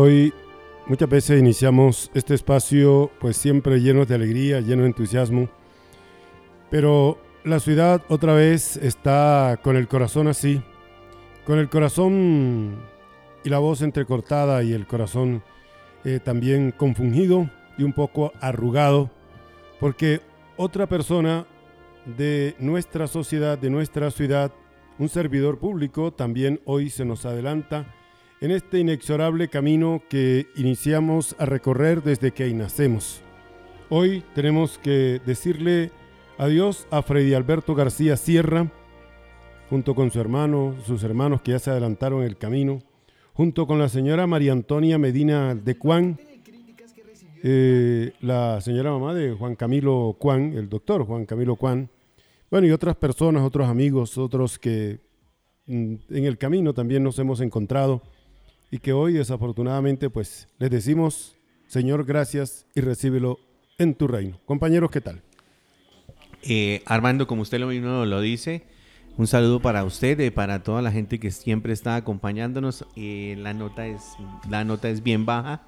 Hoy muchas veces iniciamos este espacio pues siempre lleno de alegría, lleno de entusiasmo, pero la ciudad otra vez está con el corazón así, con el corazón y la voz entrecortada y el corazón eh, también confundido y un poco arrugado, porque otra persona de nuestra sociedad, de nuestra ciudad, un servidor público, también hoy se nos adelanta en este inexorable camino que iniciamos a recorrer desde que nacemos. Hoy tenemos que decirle adiós a Freddy Alberto García Sierra, junto con su hermano, sus hermanos que ya se adelantaron el camino, junto con la señora María Antonia Medina de Cuán, eh, la señora mamá de Juan Camilo Cuán, el doctor Juan Camilo Cuán, bueno, y otras personas, otros amigos, otros que mm, en el camino también nos hemos encontrado y que hoy desafortunadamente pues les decimos, Señor, gracias y recíbelo en tu reino. Compañeros, ¿qué tal? Eh, Armando, como usted lo mismo lo dice, un saludo para usted, y para toda la gente que siempre está acompañándonos. Eh, la, nota es, la nota es bien baja.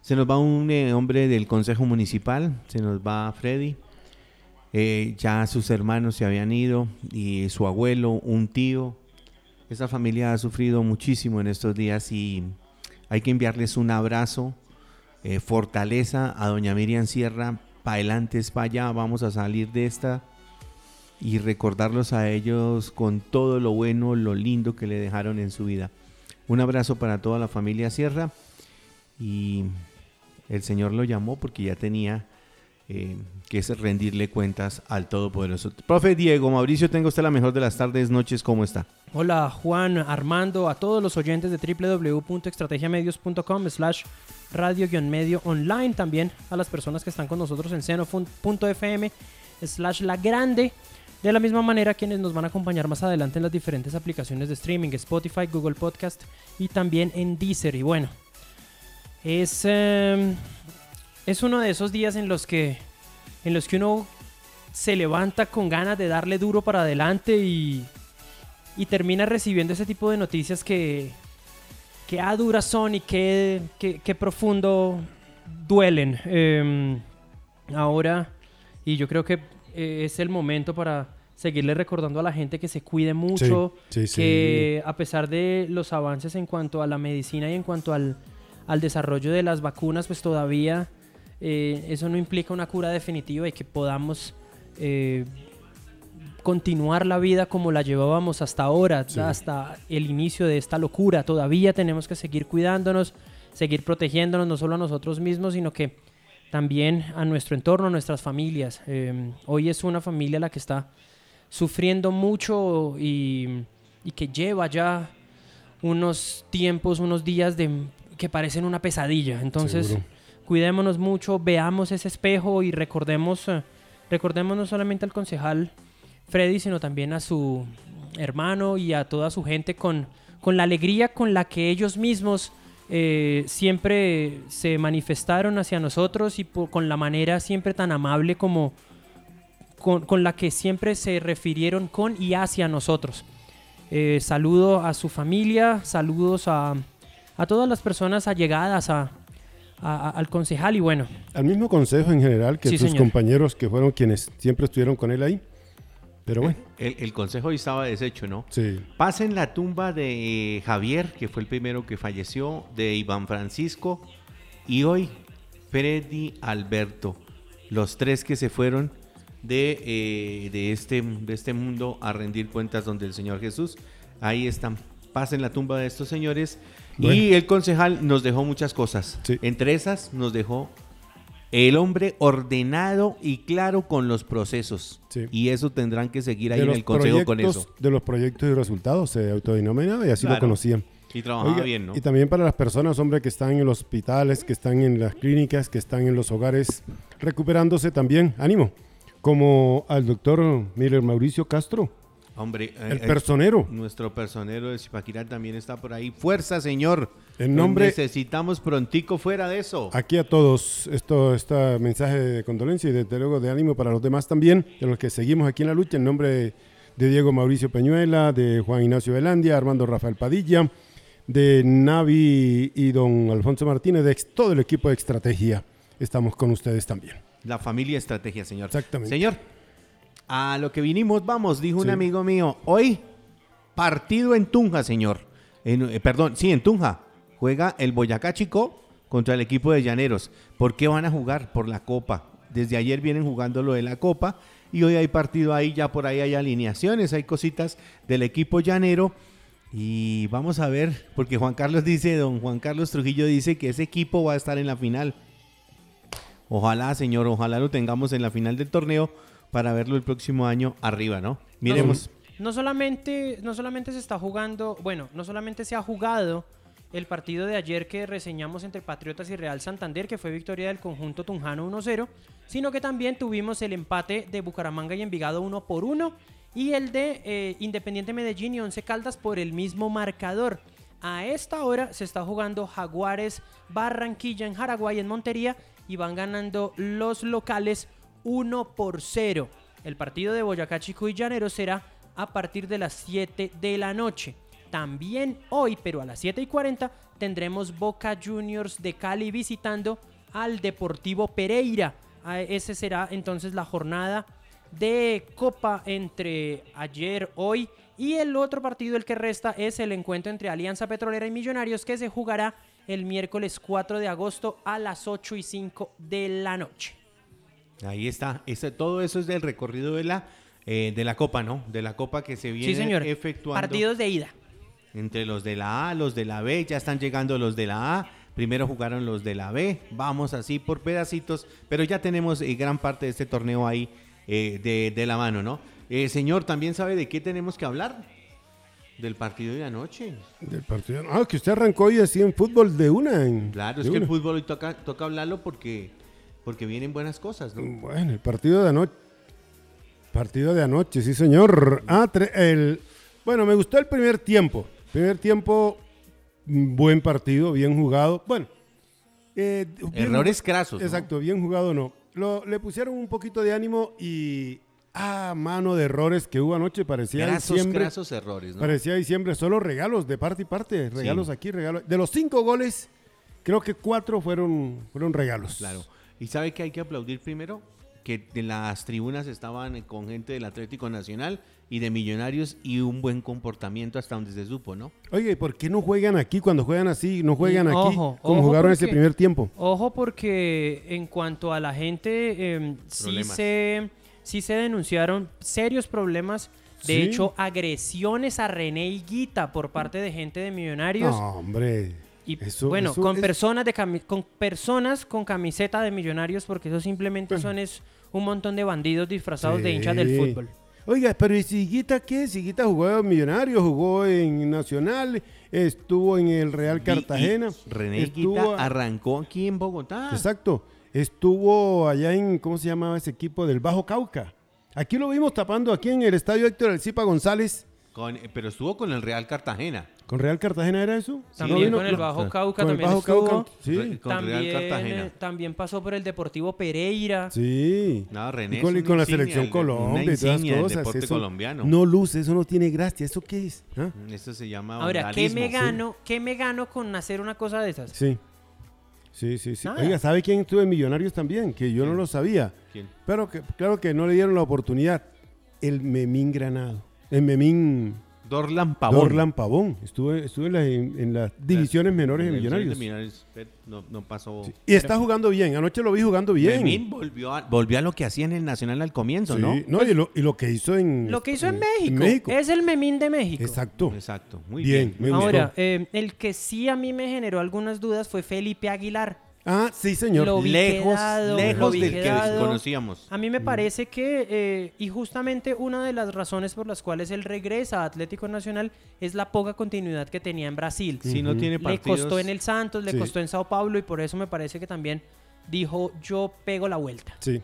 Se nos va un eh, hombre del Consejo Municipal, se nos va Freddy. ya sus hermanos se habían ido y su abuelo, un tío, esta familia ha sufrido muchísimo en estos días y hay que enviarles un abrazo, eh, fortaleza a doña Miriam Sierra, para adelante, para allá, vamos a salir de esta y recordarlos a ellos con todo lo bueno, lo lindo que le dejaron en su vida. Un abrazo para toda la familia Sierra y el Señor lo llamó porque ya tenía eh, que es rendirle cuentas al Todopoderoso. Profe Diego, Mauricio, tengo usted la mejor de las tardes, noches, ¿cómo está? Hola Juan, Armando, a todos los oyentes de www.estrategiamedios.com slash radio-medio online, también a las personas que están con nosotros en seno.fm slash la grande. De la misma manera, quienes nos van a acompañar más adelante en las diferentes aplicaciones de streaming, Spotify, Google Podcast y también en Deezer. Y bueno, es... Em, es uno de esos días en los que en los que uno se levanta con ganas de darle duro para adelante y, y termina recibiendo ese tipo de noticias que, que a duras son y que, que, profundo duelen. Em, ahora, y yo creo que eh, es el momento para seguirle recordando a la gente que se cuide mucho, que a pesar de los avances en cuanto a la medicina y en cuanto al, al desarrollo de las vacunas, pues todavía eh, eso no implica una cura definitiva y que podamos eh, continuar la vida como la llevábamos hasta ahora, hasta el inicio de esta locura. Todavía tenemos que seguir cuidándonos, seguir protegiéndonos, no solo a nosotros mismos, sino que también a nuestro entorno, a nuestras familias. Eh, hoy es una familia la que está sufriendo mucho y, que lleva ya unos tiempos, unos días de, que parecen una pesadilla. Entonces cuidémonos mucho, veamos ese espejo y recordemos, eh, recordemos no solamente al concejal Freddy, sino también a su hermano y a toda su gente con, con la alegría con la que ellos mismos eh, siempre se manifestaron hacia nosotros y con la manera siempre tan amable como con, la que siempre se refirieron con y hacia nosotros. Eh, saludo a su familia, saludos a, a todas las personas allegadas a, a- a- al concejal y bueno, Al mismo consejo en general que Sí, sus señor. compañeros que fueron quienes siempre estuvieron con él ahí. Pero bueno, El, el consejo hoy estaba deshecho, ¿no? sí. Pasen la tumba de Javier, que fue el primero que falleció, de Iván Francisco, y hoy Freddy Alberto, los tres que se fueron de, eh, de, este, de este mundo a rendir cuentas donde el Señor Jesús. Ahí están. Pasen la tumba de estos señores. Y el concejal nos dejó muchas cosas. Sí. Entre esas nos dejó el hombre ordenado y claro con los procesos. Sí. Y eso tendrán que seguir ahí De en el consejo con eso. de los proyectos y resultados se autodenominaba y así lo conocían. Y trabajaba Oiga, bien, ¿no? Y también para las personas, hombre, que están en los hospitales, que están en las clínicas, que están en los hogares, recuperándose también, ánimo, como al doctor Miller Mauricio Castro, Hombre, eh, el eh, personero. nuestro personero de Zipaquirá también está por ahí. Fuerza, señor. En nombre- Necesitamos prontico fuera de eso. Aquí a todos, esto, este mensaje de condolencia y desde luego de ánimo para los demás también, de los que seguimos aquí en la lucha, en nombre de, de Diego Mauricio Peñuela, de Juan Ignacio Velandia, Armando Rafael Padilla, de Navi y don Alfonso Martínez, de ex- todo el equipo de estrategia. Estamos con ustedes también. La familia estrategia, señor. Exactamente. Señor, a lo que vinimos, vamos, dijo un amigo mío. Hoy, partido en Tunja, señor. En- eh, perdón, sí, en Tunja. Juega el Boyacá Chico contra el equipo de Llaneros. ¿Por qué van a jugar? Por la Copa. Desde ayer vienen jugando lo de la Copa y hoy hay partido ahí, ya por ahí hay alineaciones, hay cositas del equipo llanero. Y vamos a ver, porque Juan Carlos dice, don Juan Carlos Trujillo dice que ese equipo va a estar en la final. Ojalá, señor, ojalá lo tengamos en la final del torneo para verlo el próximo año arriba, ¿no? Miremos. No solamente, no solamente se está jugando, bueno, no solamente se ha jugado el partido de ayer que reseñamos entre Patriotas y Real Santander, que fue victoria del conjunto Tunjano 1-0, sino que también tuvimos el empate de Bucaramanga y Envigado 1 por 1 y el de eh, Independiente Medellín y Once Caldas por el mismo marcador. A esta hora se está jugando Jaguares Barranquilla en Jaraguay en Montería y van ganando los locales 1 por 0. El partido de Boyacá Chico y Llanero será a partir de las 7 de la noche. También hoy, pero a las 7 y 40, tendremos Boca Juniors de Cali visitando al Deportivo Pereira. Ah, Ese será entonces la jornada de Copa entre ayer, hoy y el otro partido, el que resta, es el encuentro entre Alianza Petrolera y Millonarios que se jugará el miércoles 4 de agosto a las 8 y 5 de la noche. Ahí está. Ese- todo eso es del recorrido de la, eh, de la Copa, ¿no? De la Copa que se viene Sí, señor. efectuando Partidos de ida. entre los de la A, los de la B. Ya están llegando los de la A. Primero jugaron los de la B. Vamos así por pedacitos. Pero ya tenemos eh, gran parte de este torneo ahí eh, de, de la mano, ¿no? Eh, señor, ¿también sabe de qué tenemos que hablar? Del partido de anoche. Del partido. Ah, que usted arrancó hoy así en fútbol de una. en- Claro, de es que el fútbol hoy toca, toca hablarlo porque, porque vienen buenas cosas, ¿no? Bueno, el partido de anoche. Partido de anoche, sí, señor. Ah, el, bueno, me gustó el primer tiempo. Primer tiempo, mm, buen partido, bien jugado. Bueno, eh, bien Errores crasos. ¿no? Exacto, bien jugado no. Lo, le pusieron un poquito de ánimo y. Ah, mano de errores que hubo anoche. Parecía Grasos, diciembre. grasos errores, ¿no? Parecía diciembre, solo regalos de parte y parte. Regalos Sí. aquí, regalos. De los cinco goles, creo que cuatro fueron, fueron regalos. Claro. ¿Y sabe que hay que aplaudir primero? Que de las tribunas estaban con gente del Atlético Nacional y de Millonarios y un buen comportamiento hasta donde se supo, ¿no? Oye, ¿y por qué no juegan aquí cuando juegan así? No juegan Y aquí ojo, como ojo jugaron ese primer tiempo. Ojo porque en cuanto a la gente, eh, sí, se, sí se denunciaron serios problemas. De Sí. hecho, agresiones a René Higuita por parte de gente de Millonarios. No, hombre. Y Eso- bueno, eso con es- personas de cami- con personas con camiseta de millonarios, porque eso simplemente Bueno. son es un montón de bandidos disfrazados de hinchas del fútbol. Oiga, pero ¿y Siguita qué? Siguita jugó en Millonario, jugó en Nacional, estuvo en el Real Cartagena. Y- y René estuvo- arrancó aquí en Bogotá. Exacto. Estuvo allá en, ¿cómo se llamaba ese equipo? Del Bajo Cauca. Aquí lo vimos tapando aquí en el estadio Héctor Alcipa González. Con- pero estuvo con el Real Cartagena. ¿Con Real Cartagena era eso? También con el. Bajo. Cauca Con el también Bajo estuvo. Cauca, sí. Con Real También, Cartagena. eh, también pasó por el Deportivo Pereira. Sí. No, René y con, y la selección Colombia y todas las cosas. deporte eso colombiano. No luce, eso no tiene gracia. ¿Eso qué es? ¿Ah? Esto se llama Ahora, ¿qué me gano? ¿Qué me gano con hacer una cosa de esas? Sí. Sí, sí, sí. Nada. Oiga, ¿sabe quién estuvo en Millonarios también? Que yo no lo sabía. ¿Quién? Pero que, claro que no le dieron la oportunidad. El Memín Granado. El Memín Dorlan Pavón. Dorlan Pavón. Estuve, estuve en, la- en- en las divisiones menores de Millonarios. de Millonarios, pero No, no pasó. Sí. Y está jugando bien. Anoche lo vi jugando bien. Memín volvió a, volvió a lo que hacía en el Nacional al comienzo, Sí, ¿no? y, lo, y lo que hizo en... Lo que hizo en en México. México. Es el memín de México. Exacto. Exacto, muy Bien, bien. Ahora, eh, el que sí a mí me generó algunas dudas fue Felipe Aguilar. Ah, sí, señor. Lo vi Lejos, quedado, lo lejos vi del que conocíamos. A mí me parece que, eh, y justamente una de las razones por las cuales él regresa a Atlético Nacional es la poca continuidad que tenía en Brasil. Si no tiene Le partidos... costó en el Santos, le Sí. costó en Sao Paulo y por eso me parece que también dijo yo pego la vuelta. Sí.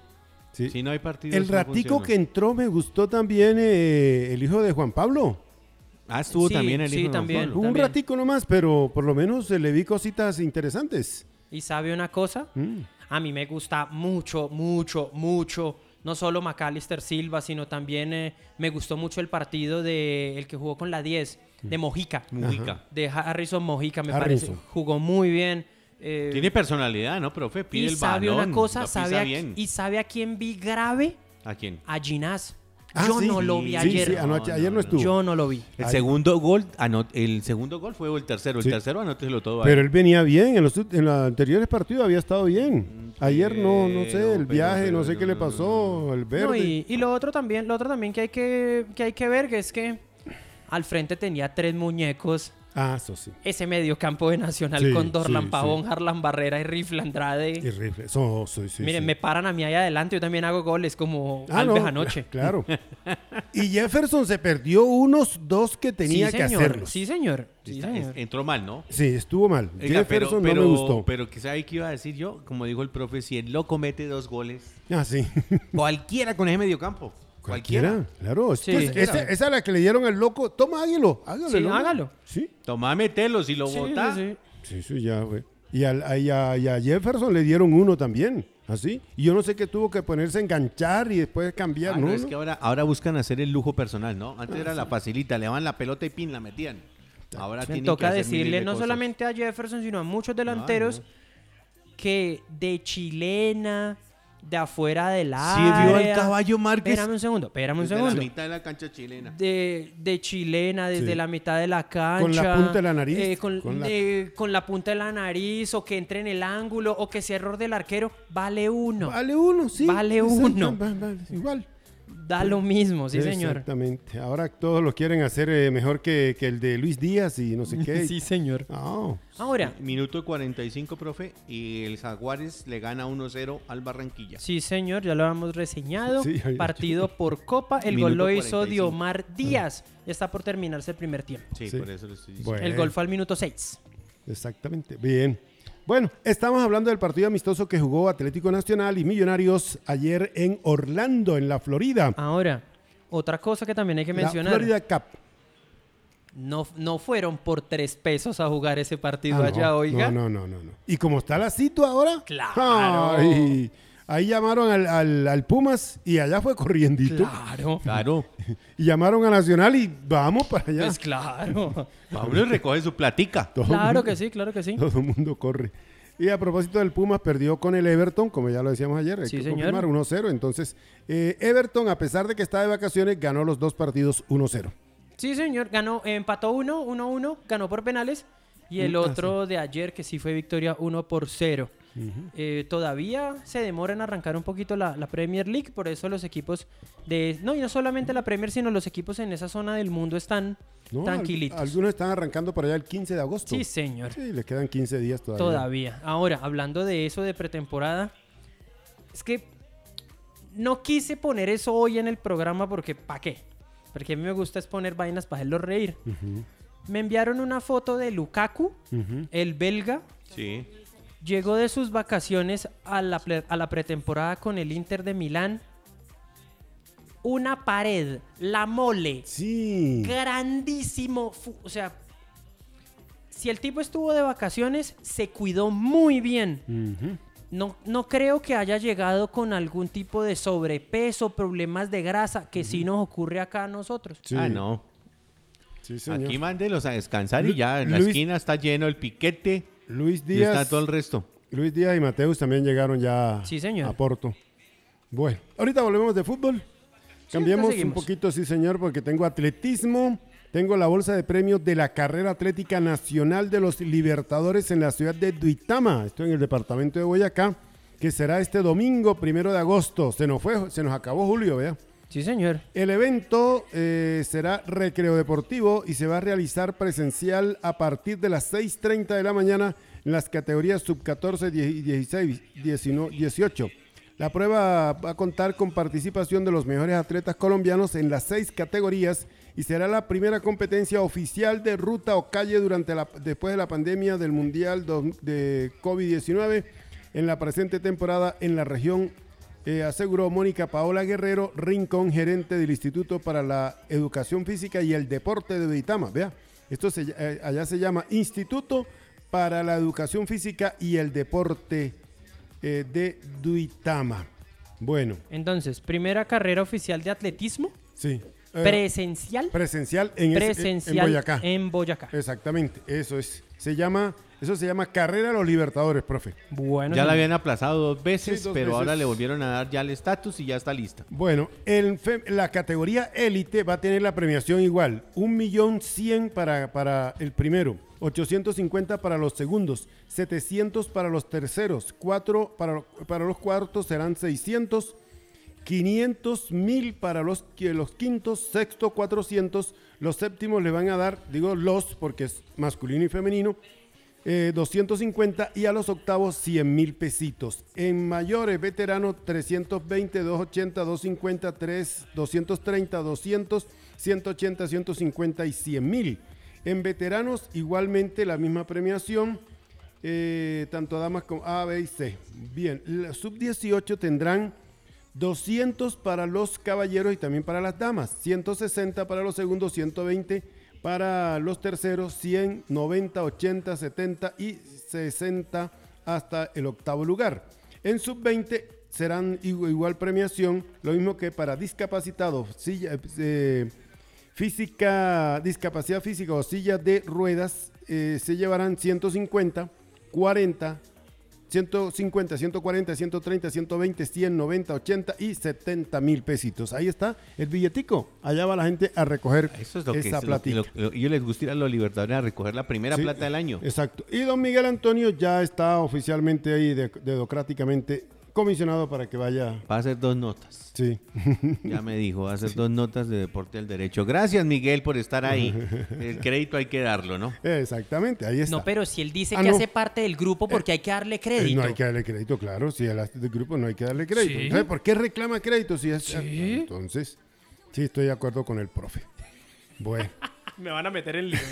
sí. Si no hay partidos... El ratico que entró me gustó también eh, el hijo de Juan Pablo. Ah, estuvo Sí, también el sí, hijo de Juan también. Pablo. Un También. ratico nomás, pero por lo menos eh, le vi cositas interesantes. ¿Y sabe una cosa? Mm. A mí me gusta mucho, mucho, mucho. No solo Macalister Silva, sino también eh, me gustó mucho el partido de el que jugó con la 10, de Mojica. Mujica. De Harrison Mojica, me Harrison. parece. Jugó muy bien. eh, Tiene personalidad, ¿no, profe? Pide y el sabe balón. una cosa, sabe a, bien. y sabe a quién vi grave, ¿A quién? a Ginás. Ah, Yo sí. no lo vi Sí, ayer. sí, anoche- ayer no estuvo. Yo no lo vi. El Ay. segundo gol, anot- el segundo gol fue o el tercero. El Sí. tercero anótelo todo ahí. Pero él venía bien, en los, ut- en los anteriores partidos había estado bien. Ayer no, no sé, el pero, viaje, pero, no sé qué le no, no, pasó, el verde. No, y, y lo otro también, lo otro también que hay que, que hay que ver que es que al frente tenía tres muñecos. Ah, eso sí. Ese medio campo de Nacional Sí, con Dorlan sí, Pavón, Harlan Barrera y Rifle Andrade. Y rifle. Eso, sí, sí, Miren, sí. me paran a mí ahí adelante, yo también hago goles como Ah, Alves no, anoche. Claro. y Jefferson se perdió unos dos que tenía sí, que señor. hacerlos. Sí, señor. Sí, señor. entró mal, ¿no? Sí, estuvo mal. Oiga, Jefferson pero, no me gustó. Pero que sabe qué iba a decir yo, como dijo el profe, si el loco mete dos goles, Ah, sí. cualquiera con ese medio campo. Cualquiera. Cualquiera. Claro. es Sí. que es- esa, esa es la que le dieron al loco. Toma, hágalo. Hágalo. Sí, ¿no? hágalo. Sí. Tomá, metelo, si lo Sí, sí, Sí, sí. sí, ya, güey. Y, al- a, y a- y a Jefferson le dieron uno también. Así. Y yo no sé qué tuvo que ponerse a enganchar y después cambiar. Ah, no, no, es no. que ahora, ahora buscan hacer el lujo personal, ¿no? Antes era la facilita, le daban la pelota y pin, la metían. Ahora Me tienen que toca hacer miles decirle de no cosas. solamente a Jefferson, sino a muchos delanteros que de chilena, de afuera del Sí, área. vio al caballo Márquez. Espérame un segundo, espérame un Desde segundo. la mitad de la cancha chilena. De, de chilena, desde Sí. la mitad de la cancha. Con la punta de la nariz, eh, con, con la- eh, con la punta de la nariz, o que entre en el ángulo, o que sea error del arquero. Vale uno. Vale uno, sí. Vale uno. igual. Da lo mismo, sí, señor. Exactamente. Ahora todos lo quieren hacer eh, mejor que, que el de Luis Díaz y no sé qué. sí, señor. No. Ahora, Minuto 45, profe, y el Jaguares le gana 1-0 al Barranquilla. Sí, señor, ya lo habíamos reseñado. Sí, Partido por Copa. El Minuto gol lo hizo 45. Diomar Díaz. Ya está por terminarse el primer tiempo. Sí, Sí. por eso lo estoy diciendo. Bueno. El gol fue al minuto 6. Exactamente. Bien. Bueno, estamos hablando del partido amistoso que jugó Atlético Nacional y Millonarios ayer en Orlando, en la Florida. Ahora, otra cosa que también hay que La mencionar. Florida Cup. No, no fueron por tres pesos a jugar ese partido Ah, no, allá, oiga. No, no, no, no. ¿Y cómo está la situa ahora? Claro. Ay, ahí llamaron al, al- al Pumas y allá fue corriendito. Claro. Claro. Y llamaron a Nacional y vamos para allá. Pues claro. Pablo recoge su platica. Todo claro mundo- que sí, claro que sí. Todo el mundo corre. Y a propósito del Pumas, perdió con el Everton, como ya lo decíamos ayer, hay Sí, que señor. confirmar 1-0. Entonces, eh, Everton, a pesar de que está de vacaciones, ganó los dos partidos 1-0. Sí, señor. Ganó, empató uno, uno, uno. Ganó por penales. Y el ah, otro de ayer, que sí fue victoria 1 por 0. Eh, todavía se demora en arrancar un poquito la, la Premier League, por eso los equipos de... No, y no solamente la Premier, sino los equipos en esa zona del mundo están ¿no? Al- tranquilitos. algunos están arrancando por allá el 15 de agosto. Sí, señor. Sí, le quedan 15 días todavía. Todavía. Ahora, hablando de eso de pretemporada, es que no quise poner eso hoy en el programa porque ¿para qué? Porque a mí me gusta es poner vainas para hacerlos reír. Me enviaron una foto de Lukaku, el belga. Sí. Llegó de sus vacaciones a la, a la pretemporada con el Inter de Milán. Una pared, la mole, Sí. grandísimo. O sea, si el tipo estuvo de vacaciones, se cuidó muy bien. Ujú. No, no creo que haya llegado con algún tipo de sobrepeso, problemas de grasa, que sí nos ocurre acá a nosotros. Sí. Ah, no. Sí, señor. Aquí mándelos a descansar y ya en la esquina está lleno el piquete Luis y está Díaz. todo el resto. Luis Díaz y Mateus también llegaron ya Sí, señor. a Porto. Bueno, ahorita volvemos de fútbol. Cambiemos un poquito, sí, señor, porque tengo atletismo. Tengo la bolsa de premios de la carrera atlética nacional de los Libertadores en la ciudad de Duitama. Estoy en el departamento de Boyacá, que será este domingo, primero de agosto. Se nos fue, se nos acabó julio, vea. Sí, señor. El evento eh, será recreo deportivo y se va a realizar presencial a partir de las 6.30 de la mañana en las categorías sub 14, 16, 19, 18. La prueba va a contar con participación de los mejores atletas colombianos en las seis categorías y será la primera competencia oficial de ruta o calle durante después de la pandemia del Mundial de COVID-19 en la presente temporada en la región eh, aseguró Mónica Paola Guerrero Rincón, gerente del Instituto para la Educación Física y el Deporte de Duitama. Vea, esto se, eh, allá se llama Instituto para la Educación Física y el Deporte eh, de Duitama. Bueno, Entonces, primera carrera oficial de atletismo, sí. eh, presencial, presencial en, ese- presencial en Boyacá. en Boyacá. Exactamente, eso es. Se llama, eso se llama Carrera de los Libertadores, profe. Bueno, Ya la habían aplazado dos veces, Sí, dos pero ahora le volvieron a dar ya el estatus y ya está lista. Bueno, el la categoría élite va a tener la premiación igual. Un millón cien para, para el primero, 850 para los segundos, 700 para los terceros, 4 para, para los cuartos serán 600, 500 mil para los, los quintos, sexto 400, los séptimos le van a dar, digo los porque es masculino y femenino, eh, 250 y a los octavos 100 mil pesitos. En mayores, veteranos 320, 280, 250, 3, 230, 200, 180, 150 y 100 mil. En veteranos igualmente la misma premiación, eh, tanto damas como A, B y C. Bien, la sub-18 tendrán 200 para los caballeros y también para las damas, 160 para los segundos, 120 para los terceros, 100, 90, 80, 70 y 60 hasta el octavo lugar. En sub-20 serán igu- igual premiación, lo mismo que para discapacitados, eh, física, discapacidad física o silla de ruedas, eh, se llevarán 150, 40, 150, 140, 130, 120, 100, 90, 80 y 70 mil pesitos. Ahí está el billetico. Allá va la gente a recoger Eso es lo que esa platica. lo- lo- ellos les gusta ir a los Libertadores a recoger la primera Sí, plata del año. Exacto. Y don Miguel Antonio ya está oficialmente ahí de- dedocráticamente comisionado para que vaya. Va a hacer dos notas. Sí. Ya me dijo, va a hacer dos notas de deporte del derecho. Gracias, Miguel, por estar ahí. El crédito hay que darlo, ¿no? Exactamente, ahí está. No, pero si él dice Ah, que no. hace parte del grupo, porque hay que darle Eh, crédito. No hay que darle crédito, claro. Si el del grupo no hay que darle crédito. Sí. Entonces, ¿por qué reclama crédito si es Sí. Entonces, sí estoy de acuerdo con el profe. Bueno. Me van a meter en líos.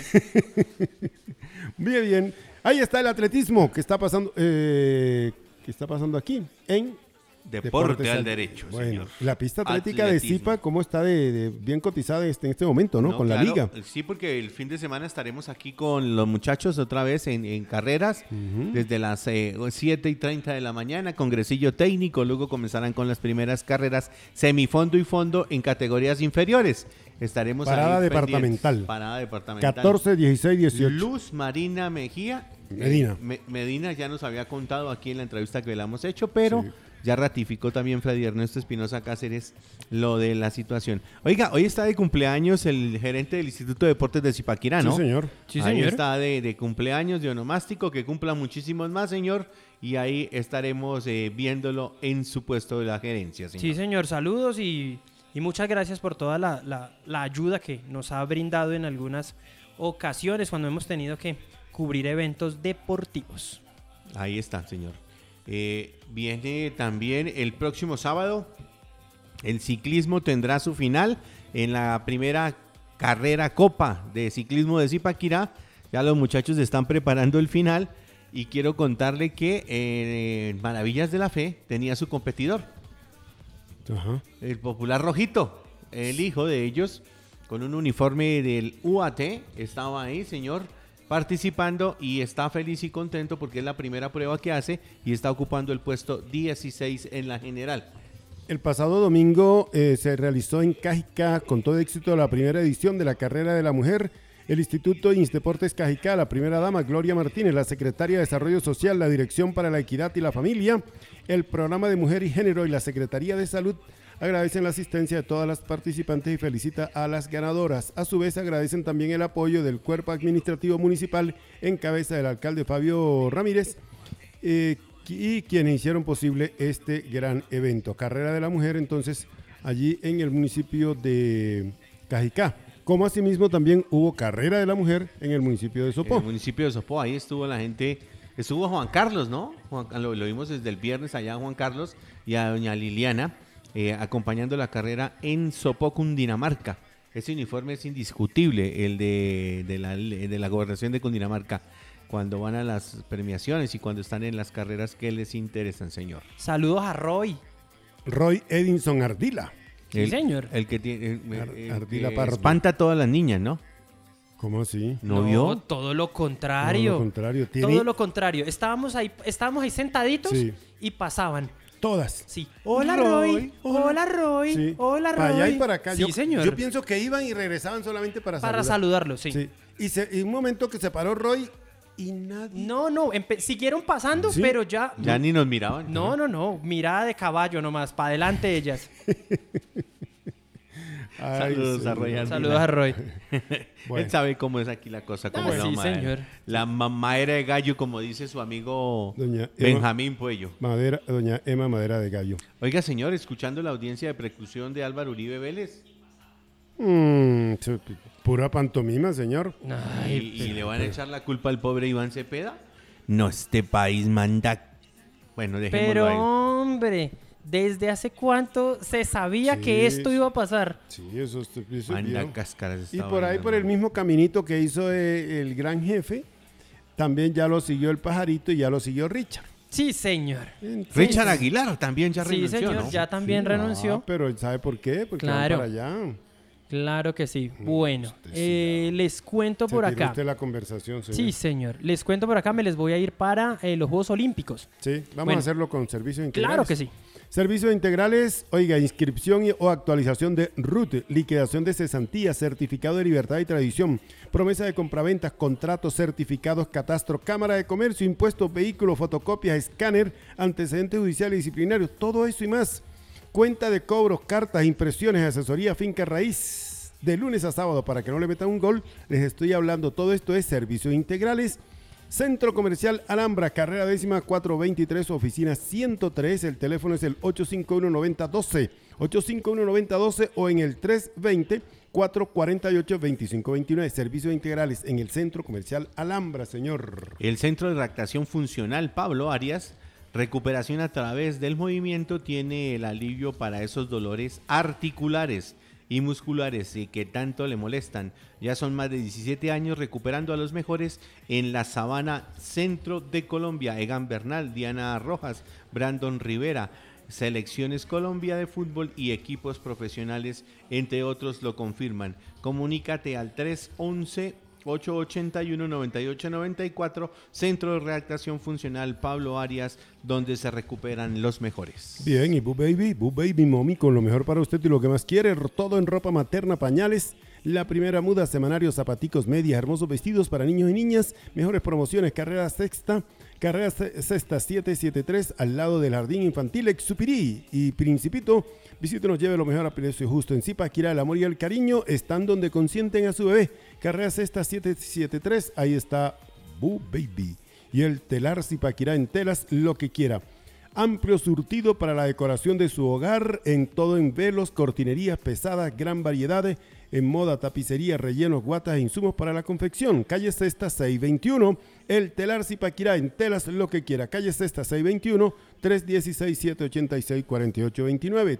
Bien, bien. Ahí está el atletismo que está pasando, eh, que está pasando aquí en Deporte Deportes al derecho, Bueno, señor. la pista atlética Atletismo. de Zipa, ¿cómo está de, de bien cotizada este- en este momento, no? No, con la liga. Sí, porque el fin de semana estaremos aquí con los muchachos otra vez en, en carreras, desde las eh, 7 y 30 de la mañana, congresillo técnico, luego comenzarán con las primeras carreras semifondo y fondo en categorías inferiores. Estaremos Parada ahí departamental. Parada departamental. 14, 16, 18. Luz Marina Mejía. Medina. Eh, Me- Medina ya nos había contado aquí en la entrevista que le hemos hecho, pero Sí. ya ratificó también Freddy Ernesto Espinosa Cáceres lo de la situación. Oiga, hoy está de cumpleaños el gerente del Instituto de Deportes de Zipaquirá, ¿no? Sí, señor. Sí, ahí señor. está de, de cumpleaños de onomástico, que cumpla muchísimos más, señor. Y ahí estaremos eh, viéndolo en su puesto de la gerencia, señor. Sí, señor, saludos y, y muchas gracias por toda la, la- la ayuda que nos ha brindado en algunas ocasiones cuando hemos tenido que cubrir eventos deportivos. Ahí está, señor. Eh, viene también el próximo sábado. El ciclismo tendrá su final en la primera carrera Copa de Ciclismo de Zipaquirá. Ya los muchachos están preparando el final. Y quiero contarle que eh, en Maravillas de la Fe tenía su competidor, Ajá. el popular Rojito, el hijo de ellos, con un uniforme del UAT. Estaba ahí, señor, participando y está feliz y contento porque es la primera prueba que hace y está ocupando el puesto 16 en la general. El pasado domingo eh, se realizó en Cajica con todo éxito la primera edición de la carrera de la mujer. El Instituto Insteportes Cajicá, la primera dama Gloria Martínez, la secretaria de Desarrollo Social, la Dirección para la Equidad y la Familia, el Programa de Mujer y Género y la Secretaría de Salud agradecen la asistencia de todas las participantes y felicita a las ganadoras. A su vez agradecen también el apoyo del Cuerpo Administrativo Municipal en cabeza del alcalde Fabio Ramírez. Eh, y quienes hicieron posible este gran evento. Carrera de la Mujer, entonces, allí en el municipio de Cajicá. Como asimismo también hubo Carrera de la Mujer en el municipio de En Sopó. el municipio de Sopó, ahí estuvo la gente, estuvo Juan Carlos, ¿no? Juan- lo, lo vimos desde el viernes allá Juan Carlos y a doña Liliana eh, acompañando la carrera en Sopó, Cundinamarca. Ese uniforme es indiscutible, el de, de la, de la gobernación de Cundinamarca, cuando van a las premiaciones y cuando están en las carreras que les interesan, señor. Saludos a Roy. Roy Edinson Ardila. Sí, señor. El que tiene... el- Ar- el Ardila que Pardo. espanta a todas las niñas, ¿no? ¿Cómo así? ¿No, vio? todo lo contrario. Todo lo contrario. Tiene Todo lo contrario. Estábamos ahí, estábamos ahí sentaditos Sí. y pasaban. Todas. Sí. Hola Roy. Hola Roy. Sí. Hola Roy. Para allá y para acá. Sí, yo, señor. Yo pienso que iban y regresaban solamente para, Para saludar. saludarlo, sí. Sí. Y, se- y un momento que se paró Roy y nadie. No, no, empe- siguieron pasando, Sí. pero ya. Ya ni nos miraban. No, no, no. Mirada de caballo nomás. Para adelante ellas. Ay, Saludos a. Roy Ardila. Saludos a Roy. Bueno. Él sabe cómo es aquí la cosa. Como Ah, la sí, mamadera. señor. La mamadera de gallo, como dice su amigo Doña Emma. Benjamín Puello. Madera, doña Emma Madera de Gallo. Oiga, señor, escuchando la audiencia de preclusión de Álvaro Uribe Vélez. Mm, pura pantomima, señor. y le van a echar la culpa al pobre Iván Cepeda. No, este país manda. Bueno, dejémoslo pero ahí. hombre, ¿desde hace cuánto se sabía Sí. que esto iba a pasar? Sí, eso, es- eso es Manda viejo. cáscaras. Y por ahí, por el mismo caminito que hizo eh, el gran jefe, también ya lo siguió el pajarito y ya lo siguió Richard. Sí, señor. Entonces- Richard Aguilar también ya sí, renunció, señor, ¿no? ya también Sí, renunció. ah, pero ¿sabe por qué? Porque Claro. van para allá. Claro que sí. Bueno, usted sí, eh, les cuento por acá. la conversación, señor. Sí, señor. Les cuento por acá, me les voy a ir para eh, los Juegos Olímpicos. Sí, vamos Bueno. a hacerlo con servicios integrales. Claro que sí. Servicios integrales, oiga, inscripción y- o actualización de RUT, liquidación de cesantía, certificado de libertad y tradición, promesa de compraventas, contratos, certificados, catastro, cámara de comercio, impuestos, vehículos, fotocopias, escáner, antecedentes judiciales y disciplinarios, todo eso y más. Cuenta de cobros, cartas, impresiones, asesoría, finca raíz. De lunes a sábado, para que no le metan un gol, les estoy hablando. Todo esto es servicios integrales. Centro Comercial Alhambra, carrera décima 423, oficina 103. El teléfono es el 851-9012. 851-9012 o en el 320-448-2529. Servicios integrales en el Centro Comercial Alhambra, señor. El Centro de Reactación Funcional Pablo Arias, recuperación a través del movimiento, tiene el alivio para esos dolores articulares y musculares y que tanto le molestan. Ya son más de 17 años recuperando a los mejores en la Sabana Centro de Colombia. Egan Bernal, Diana Rojas, Brandon Rivera. Selecciones Colombia de fútbol y equipos profesionales, entre otros, lo confirman. Comunícate al 311 881-9894, Centro de Reactación Funcional Pablo Arias, donde se recuperan los mejores. Bien, y Boo Baby, Boo Baby Mommy, con lo mejor para usted y lo que más quiere, todo en ropa materna, pañales, la primera muda, semanarios, zapaticos, medias, hermosos vestidos para niños y niñas, mejores promociones, carrera sexta, carrera sexta 773, al lado del jardín infantil Exupirí y Principito, visítenos, lleve lo mejor a precio justo en Zipaquirá, el amor y el cariño están donde consienten a su bebé, carrera sexta 773, ahí está Boo Baby. Y el telar Zipaquirá en telas, lo que quiera. Amplio surtido para la decoración de su hogar, en todo en velos, cortinerías pesadas, gran variedad en moda, tapicería, rellenos, guatas e insumos para la confección. Calle Sexta 621, el telar Zipaquirá en telas, lo que quiera. Calle Sexta 621, 316-786-4829,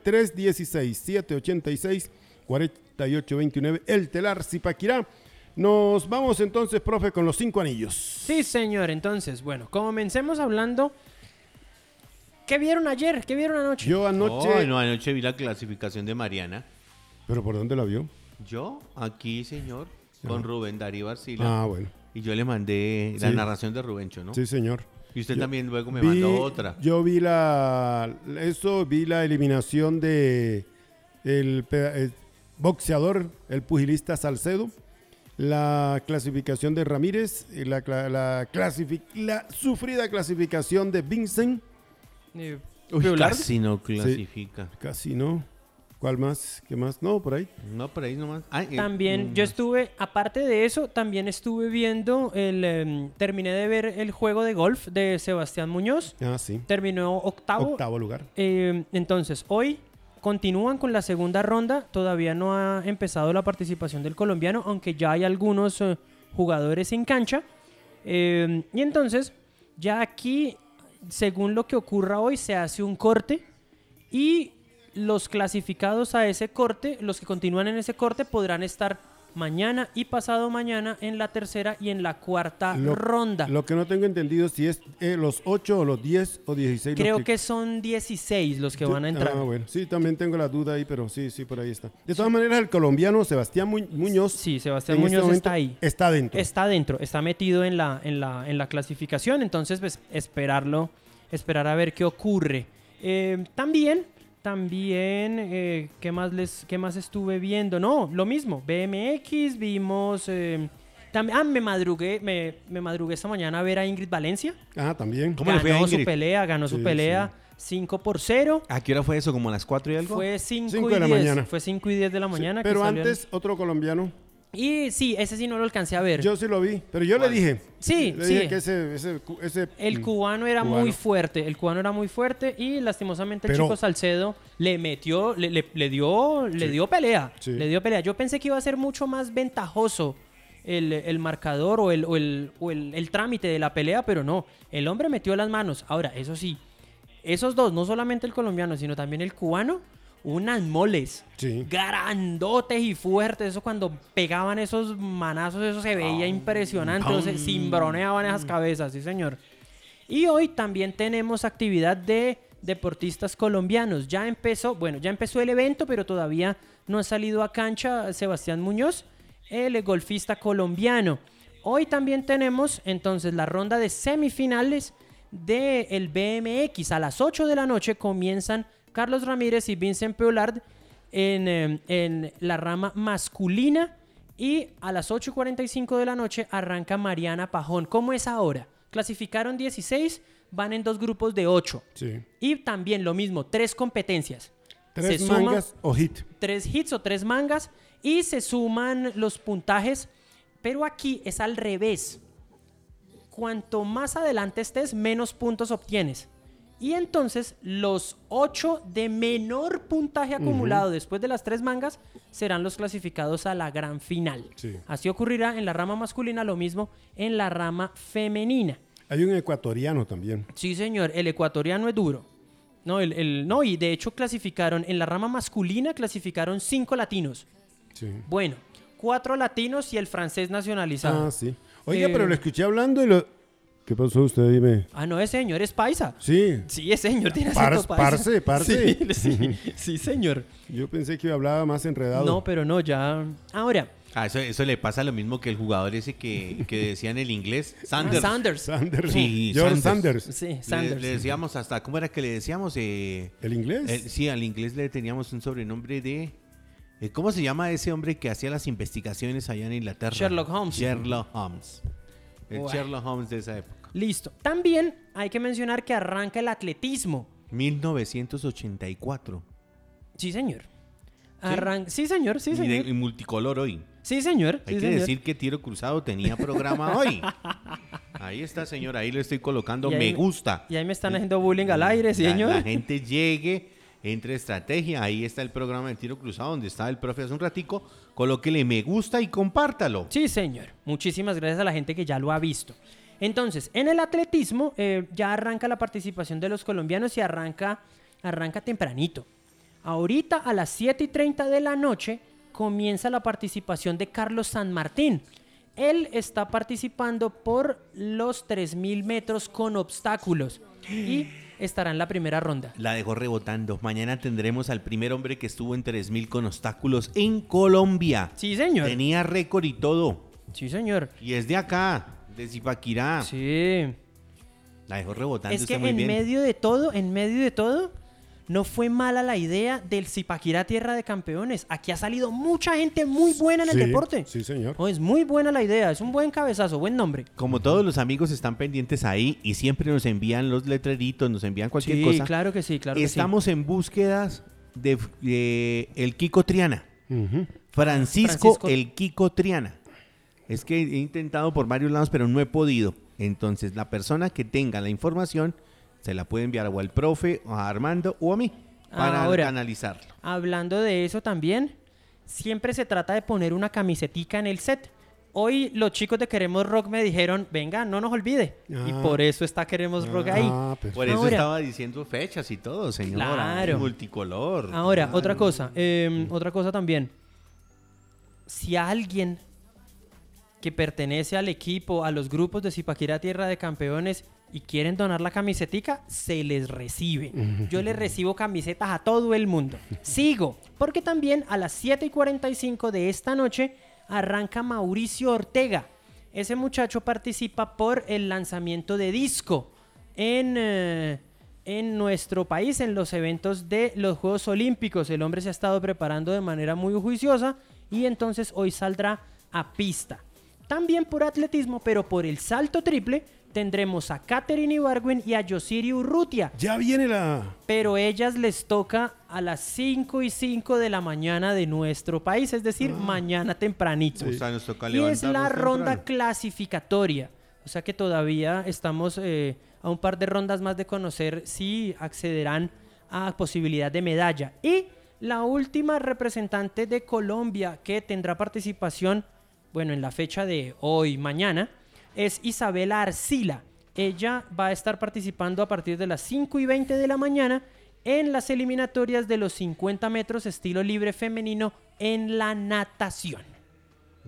316-786-4829, el telar Zipaquirá. Nos vamos entonces, profe, con los cinco anillos. Sí, señor. Entonces, bueno, comencemos hablando. ¿Qué vieron ayer? ¿Qué vieron anoche? Yo anoche... No, anoche vi la clasificación de Mariana. ¿Pero por dónde la vio? Yo, aquí, señor, con Rubén Darío Arcila. Ah, bueno. Y yo le mandé la Sí. narración de Rubencho, ¿no? Sí, señor. Y usted Yo también luego me Vi- mandó otra. Yo vi la eso, vi la eliminación de el, boxeador, el pugilista Salcedo, la clasificación de Ramírez, y la, la, clasifi- la sufrida clasificación de Vincent, Eh, Uy, casi no clasifica. casi no. ¿Cuál más? ¿Qué más? No, por ahí. No, por ahí nomás. Ay, eh, También mm, yo estuve, aparte de eso, también estuve viendo el, em, terminé de ver el juego de golf de Sebastián Muñoz. Ah, sí. Terminó octavo. Octavo lugar. Eh, entonces, hoy continúan con la segunda ronda. Todavía no ha empezado la participación del colombiano, aunque ya hay algunos eh, jugadores en cancha. Eh, y entonces, ya aquí, según lo que ocurra hoy, se hace un corte y los clasificados a ese corte, los que continúan en ese corte, podrán estar mañana y pasado mañana en la tercera y en la cuarta Lo- ronda. Lo que no tengo entendido es si es eh, los 8 o los 10 o 16. los Creo que son 16 los que Yo- van a entrar. Ah, bueno. Sí, también tengo la duda ahí, pero sí, sí, por ahí está. De todas maneras, el colombiano Sebastián Mu- Muñoz. Sí, Sebastián este Muñoz está ahí. Está dentro. Está dentro, está metido en la, en la, en la clasificación, entonces pues esperarlo, esperar a ver qué ocurre. Eh, también, también, eh, ¿qué, más les, ¿qué más estuve viendo? No, lo mismo, BMX, vimos... eh, tam- ah, me madrugué, me, me madrugué esta mañana a ver a Ingrid Valencia. Ah, también. ¿Cómo le fue a ganó su pelea, ganó su Sí, pelea 5 por 0. ¿A qué hora fue eso? ¿Como a las 4 y algo? Fue 5 Cinco y de la 10. mañana. Fue 5 y 10 de la mañana. Sí, que pero salió el- antes, otro colombiano. Y sí, ese sí no lo alcancé a ver. Yo sí lo vi, pero yo le dije. Sí, le sí. dije que ese, ese, cu- ese, El cubano era cubano. muy fuerte, el cubano era muy fuerte y lastimosamente el Pero- chico Salcedo le metió, le, le- le dio, le dio pelea, Sí. le dio pelea. Yo pensé que iba a ser mucho más ventajoso el, el marcador o, el, o, el, o el- el trámite de la pelea, pero no, el hombre metió las manos. Ahora, eso sí, esos dos, no solamente el colombiano, sino también el cubano, unas moles. Sí. Grandotes y fuertes, eso cuando pegaban esos manazos, eso se veía impresionante, o se cimbroneaban esas cabezas, sí señor. Y hoy también tenemos actividad de deportistas colombianos. Ya empezó, bueno, ya empezó el evento, pero todavía no ha salido a cancha Sebastián Muñoz, el golfista colombiano. Hoy también tenemos entonces la ronda de semifinales del BMX. A las 8 de la noche comienzan Carlos Ramírez y Vincent Peolard en, eh, en la rama masculina. Y a las 8.45 de la noche arranca Mariana Pajón. ¿Cómo es ahora? Clasificaron 16, van en dos grupos de 8. Sí. Y también lo mismo, tres competencias. Tres Se suman mangas o hit. tres hits o tres mangas y se suman los puntajes. Pero aquí es al revés. Cuanto más adelante estés, menos puntos obtienes. Y entonces los 8 de menor puntaje acumulado después de las tres mangas serán los clasificados a la gran final. Sí. Así ocurrirá en la rama masculina, lo mismo en la rama femenina. Hay un ecuatoriano también. Sí, señor, el ecuatoriano es duro. No, el, el- no, y de hecho clasificaron, en la rama masculina clasificaron cinco latinos. Sí. Bueno, cuatro latinos y el francés nacionalizado. Ah, sí. Oiga, Eh, pero lo escuché hablando y lo... ¿Qué pasó usted? Dime. Ah, no, ese señor es paisa. Sí. Sí, ese señor tiene Par- acento paisa. parce, parce. Sí, sí, sí, señor. Yo pensé que hablaba más enredado. No, pero no, ya. Ahora, Ah, eso, eso le pasa lo mismo que el jugador ese que, que decía en el inglés. ah, Sanders. Sanders. Sanders. Sí, George Sanders. Sanders. Sí, Le- Sanders. Le, decíamos hasta, ¿cómo era que le decíamos? Eh, ¿El inglés? el- sí, al inglés le teníamos un sobrenombre de... eh, ¿Cómo se llama ese hombre que hacía las investigaciones allá en Inglaterra? Sherlock Holmes. Sherlock Holmes. El. Sherlock Holmes de esa época. Listo. También hay que mencionar que arranca el atletismo. 1984. Sí, señor. Arran- sí, señor, sí, Y, de- señor. y multicolor hoy. Sí, señor. Hay sí, que señor. decir que Tiro Cruzado tenía programa hoy. Ahí está, señor. Ahí le estoy colocando ahí me gusta. Y ahí me están haciendo bullying al aire, La- señor. La, gente llegue, entre estrategia. Ahí está el programa de Tiro Cruzado, donde estaba el profe hace un ratico. Colóquele me gusta y compártalo. Sí, señor. Muchísimas gracias a la gente que ya lo ha visto. Entonces, en el atletismo eh, ya arranca la participación de los colombianos y arranca, arranca tempranito. Ahorita a las 7 y 30 de la noche comienza la participación de Carlos San Martín. Él está participando por los 3.000 metros con obstáculos y estará en la primera ronda. La dejó rebotando. Mañana tendremos al primer hombre que estuvo en 3000 con obstáculos en Colombia. Sí, señor. Tenía récord y todo. Sí, señor. Y es de acá, de Zipaquirá. Sí. La dejó rebotando Es que muy en bien. medio de todo, en medio de todo, no fue mala la idea del Zipaquirá Tierra de Campeones. Aquí ha salido mucha gente muy buena en el Sí, deporte. Sí, señor. Oh, es muy buena la idea, es un buen cabezazo, buen nombre. Como todos los amigos están pendientes ahí y siempre nos envían los letreritos, nos envían cualquier Sí, cosa. claro que sí, claro que sí. Estamos en búsquedas de, de el Kiko Triana. Francisco, Francisco. el Kiko Triana. Es que he intentado por varios lados, pero no he podido. Entonces, la persona que tenga la información se la puede enviar o al profe, o a Armando o a mí para Ahora. analizarlo. Hablando de eso también, siempre se trata de poner una camisetica en el set. Hoy los chicos de Queremos Rock me dijeron, venga, no nos olvide. Y Ah. por eso está Queremos Rock ahí. Ah, perfecto. Por eso Ahora. estaba diciendo fechas y todo, señora. Claro. Multicolor. Ahora, Claro. otra cosa, eh, otra cosa también. Si alguien que pertenece al equipo, a los grupos de Zipaquirá Tierra de Campeones y quieren donar la camisetica, se les recibe. Yo les recibo camisetas a todo el mundo. Sigo, porque también a las 7 y 45 de esta noche arranca Mauricio Ortega. Ese muchacho participa por el lanzamiento de disco en, eh, en nuestro país, en los eventos de los Juegos Olímpicos. El hombre se ha estado preparando de manera muy juiciosa y entonces hoy saldrá a pista. También por atletismo, pero por el salto triple, tendremos a Katherine Ibargüen y a Yosiri Urrutia. Ya viene la. Pero ellas les toca a las 5 y 5 de la mañana de nuestro país, es decir, mañana tempranito. O sea, nos toca Y es la ronda temprano. clasificatoria. O sea que todavía estamos eh, a un par de rondas más de conocer si accederán a posibilidad de medalla. Y la última representante de Colombia que tendrá participación, bueno, en la fecha de hoy, mañana, es Isabela Arcila. Ella va a estar participando a partir de las 5 y 20 de la mañana en las eliminatorias de los 50 metros estilo libre femenino en la natación.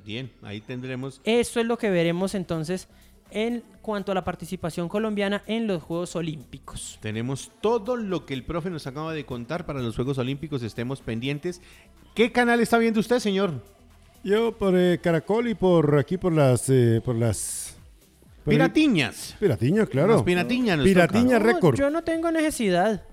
Bien, ahí tendremos. Eso es lo que veremos entonces en cuanto a la participación colombiana en los Juegos Olímpicos. Tenemos todo lo que el profe nos acaba de contar para los Juegos Olímpicos. Estemos pendientes. ¿Qué canal está viendo usted, señor? Yo por eh, Caracol y por aquí por las. eh, por las. Piratiñas. Piratiña, claro. Las piratiñas nos Piratiña toca. Record. yo no tengo necesidad.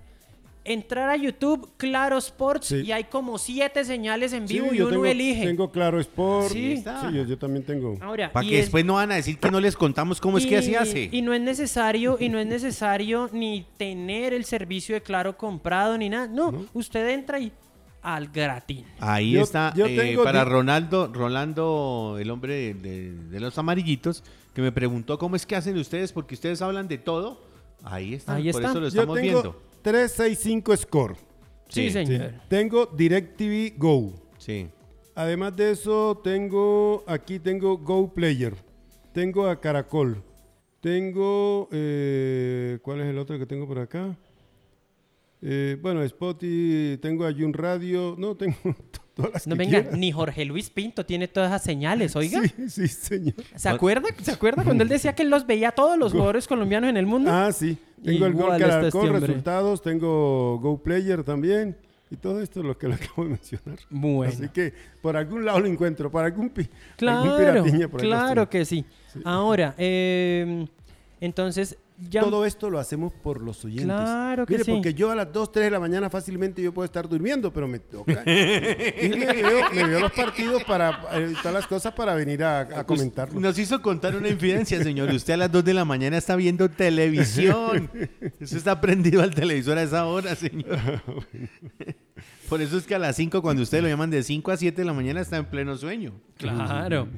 Entrar a YouTube, Claro Sports, Sí. y hay como siete señales en Sí, vivo y yo uno tengo, elige. Tengo Claro Sport. Sí. Sí, yo, yo también tengo. Ahora, Para que es- después no van a decir que no les contamos cómo es que así Y- hace. Y no es necesario, y no es necesario ni tener el servicio de Claro comprado ni nada. No, usted entra y al gratín. Ahí Yo- está yo eh, tengo para Ronaldo, Rolando, el hombre de, de- de los amarillitos, que me preguntó cómo es que hacen ustedes, porque ustedes hablan de todo. Ahí está, Ahí por está. eso lo Yo estamos tengo viendo. 365 Score. Sí, Sí, Sí. señor. Tengo DirecTV Go. Sí. Además de eso, tengo aquí tengo Go Player. Tengo a Caracol. Tengo eh, ¿cuál es el otro que tengo por acá? Eh, bueno, Spotify, tengo a Jun Radio, no tengo todas No venga, ni Jorge Luis Pinto tiene todas esas señales, oiga. Sí, sí, señor. ¿Se acuerda? ¿Se acuerda cuando él decía que él los veía a todos los jugadores colombianos en el mundo? Ah, sí. Tengo el Gol este Caracol, hombre. resultados, tengo Go Player también. Y todo esto es lo que le acabo de mencionar. Bueno. Así que por algún lado lo encuentro, por algún, pi- algún Claro, piratiña por ahí claro que sí. Ahora, eh, entonces ya... Todo esto lo hacemos por los oyentes. Claro que Mire, sí. porque yo a las 2, 3 de la mañana fácilmente yo puedo estar durmiendo, pero me toca. y me veo, me veo los partidos para eh, todas las cosas para venir a, a comentarlo. Nos hizo contar una infidencia, señor. Usted a las 2 de la mañana está viendo televisión. Usted está prendido al televisor a esa hora, señor. Por eso es que a las 5, cuando ustedes lo llaman de 5 a 7 de la mañana, está en pleno sueño. Claro.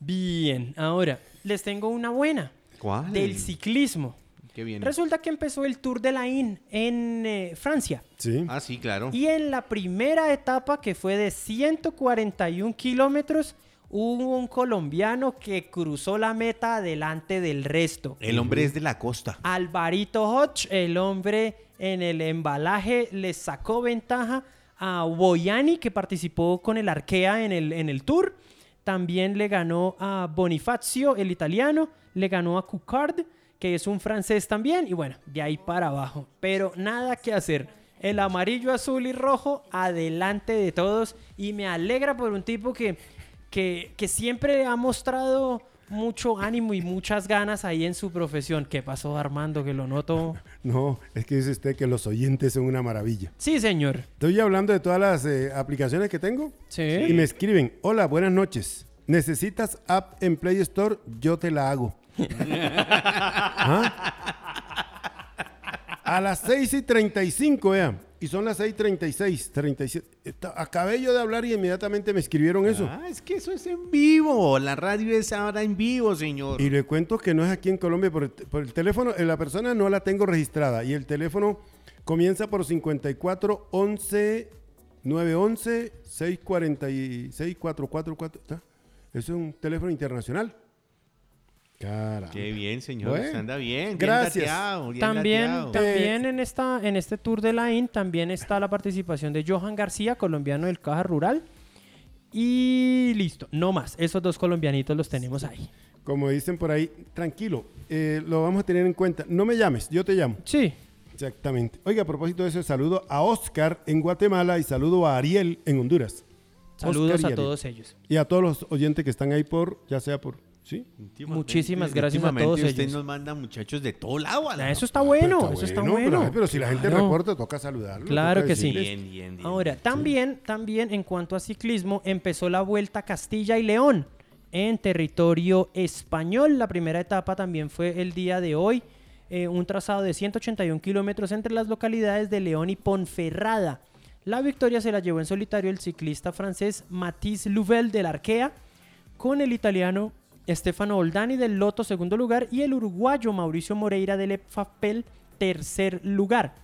Bien, ahora les tengo una buena. ¿Cuál? Del ciclismo. Qué bien. Resulta que empezó el Tour de la In en eh, Francia. Sí. Ah, sí, claro. Y en la primera etapa, que fue de 141 kilómetros, hubo un colombiano que cruzó la meta delante del resto. El hombre es de la costa. Alvarito Hodge, el hombre en el embalaje, le sacó ventaja a Boyani, que participó con el Arkea en el, en el Tour. También le ganó a Bonifacio, el italiano. Le ganó a Coukard, que es un francés también. Y bueno, de ahí para abajo. Pero nada que hacer. El amarillo, azul y rojo adelante de todos. Y me alegra por un tipo que que, que siempre ha mostrado mucho ánimo y muchas ganas ahí en su profesión. ¿Qué pasó, Armando? Que lo noto. No, es que dice usted que los oyentes son una maravilla. Sí, señor. Estoy hablando de todas las eh, aplicaciones que tengo Sí. y me escriben, hola, buenas noches. ¿Necesitas app en Play Store? Yo te la hago. ¿Ah? A las 6 y 35, vean. Y son las 6 y 36, 37. Esta- Acabé yo de hablar y inmediatamente me escribieron eso. Ah, es que eso es en vivo. La radio es ahora en vivo, señor. Y le cuento que no es aquí en Colombia, por el, por el teléfono, eh, la persona no la tengo registrada y el teléfono comienza por 54 11 911 646 444. ¿está? Eso es un teléfono internacional. Cara. Qué bien, señor. Bueno, anda bien. bien gracias. dateado, bien También, dateado. también en, esta, en este tour de la IN también está la participación de Johan García, colombiano del Caja Rural. Y listo, no más. Esos dos colombianitos los tenemos ahí. Como dicen por ahí, tranquilo, eh, lo vamos a tener en cuenta. No me llames, yo te llamo. Sí. Exactamente. Oiga, a propósito de eso, saludo a Oscar en Guatemala y saludo a Ariel en Honduras. Saludos Oscar a todos ellos. Y a todos los oyentes que están ahí por, ya sea por, ¿sí? Muchísimas gracias a todos usted ellos. nos manda muchachos de todo lado. a la- Ah, Eso está bueno, Pero eso está bueno, bueno. Pero, pero si la gente Claro. reporta, toca saludarlo. Claro toca que sí. decirles. Bien, bien, bien. Ahora, también, también en cuanto a ciclismo, empezó la Vuelta a Castilla y León en territorio español. La primera etapa también fue el día de hoy. eh, un trazado de 181 kilómetros entre las localidades de León y Ponferrada. La victoria se la llevó en solitario el ciclista francés Mathis Louvel del Arkea, con el italiano Stefano Oldani del Loto segundo lugar y el uruguayo Mauricio Moreira del Epfapel tercer lugar.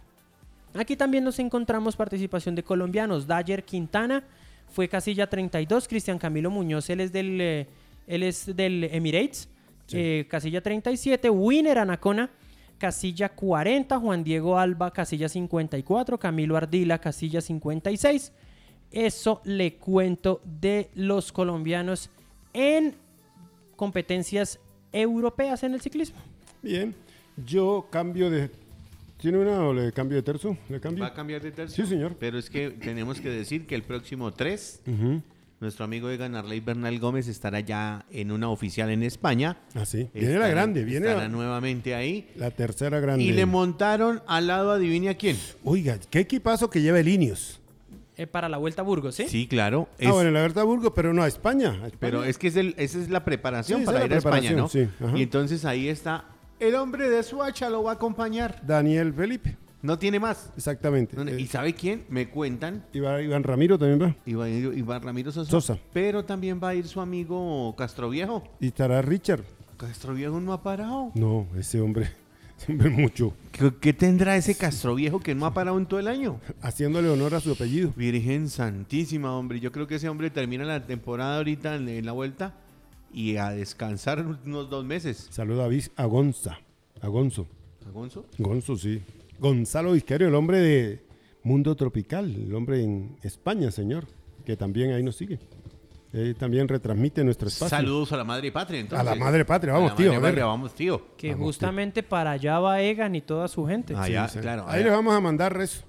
Aquí también nos encontramos participación de colombianos. Dyer Quintana fue casilla 32. Cristian Camilo Muñoz, él es del, eh, él es del Emirates. eh, casilla 37. Winner Anacona, casilla 40. Juan Diego Alba, casilla 54. Camilo Ardila, casilla 56. Eso le cuento de los colombianos en competencias europeas en el ciclismo. Bien, yo cambio de... ¿Tiene una o le cambio de tercio? ¿Le cambio? ¿Va a cambiar de tercio? Sí, señor. Pero es que tenemos que decir que el próximo 3, Ujú. nuestro amigo Egan Arley Bernal Gómez estará ya en una oficial en España. Ah, sí. Viene la grande, viene estará la, nuevamente ahí. la tercera grande. Y le montaron al lado, adivine a quién. Oiga, qué equipazo que lleva el Ineos. Eh, para la Vuelta a Burgos, ¿sí? Sí, claro. Ah, bueno, la verdad, Burgos, pero no a España. a España. Pero es que es el- esa es la preparación Sí, para ir a España, ¿no? sí, y entonces ahí está. El hombre de Suacha lo va a acompañar. Daniel Felipe, No tiene más. exactamente. No, Eh, ¿Y sabe quién? Me cuentan. Iván, Iván Ramiro también va. Iván, Iván Ramiro Sosa. Sosa. Pero también va a ir su amigo Castroviejo. Y estará Richard. Castroviejo no ha parado. No, ese hombre, hombre mucho. ¿Qué, qué tendrá ese Castroviejo que no ha parado en todo el año? Haciéndole honor a su apellido. Virgen Santísima, hombre. Yo creo que ese hombre termina la temporada ahorita en, en la vuelta y a descansar unos dos meses. Saluda a, a Gonza. A Gonzo. ¿Agonzo? Gonzo, sí. Gonzalo Vizcario, el hombre de Mundo Tropical, el hombre en España, señor, que también ahí nos sigue. Eh, también retransmite nuestro espacio. Saludos a la madre patria, entonces. A la madre patria, vamos, A la tío, madre a ver. patria, vamos, tío. Que Vamos, justamente para allá va Egan y toda su gente. Ah, Sí, ya, sí. claro. Ahí allá. les vamos a mandar rezo.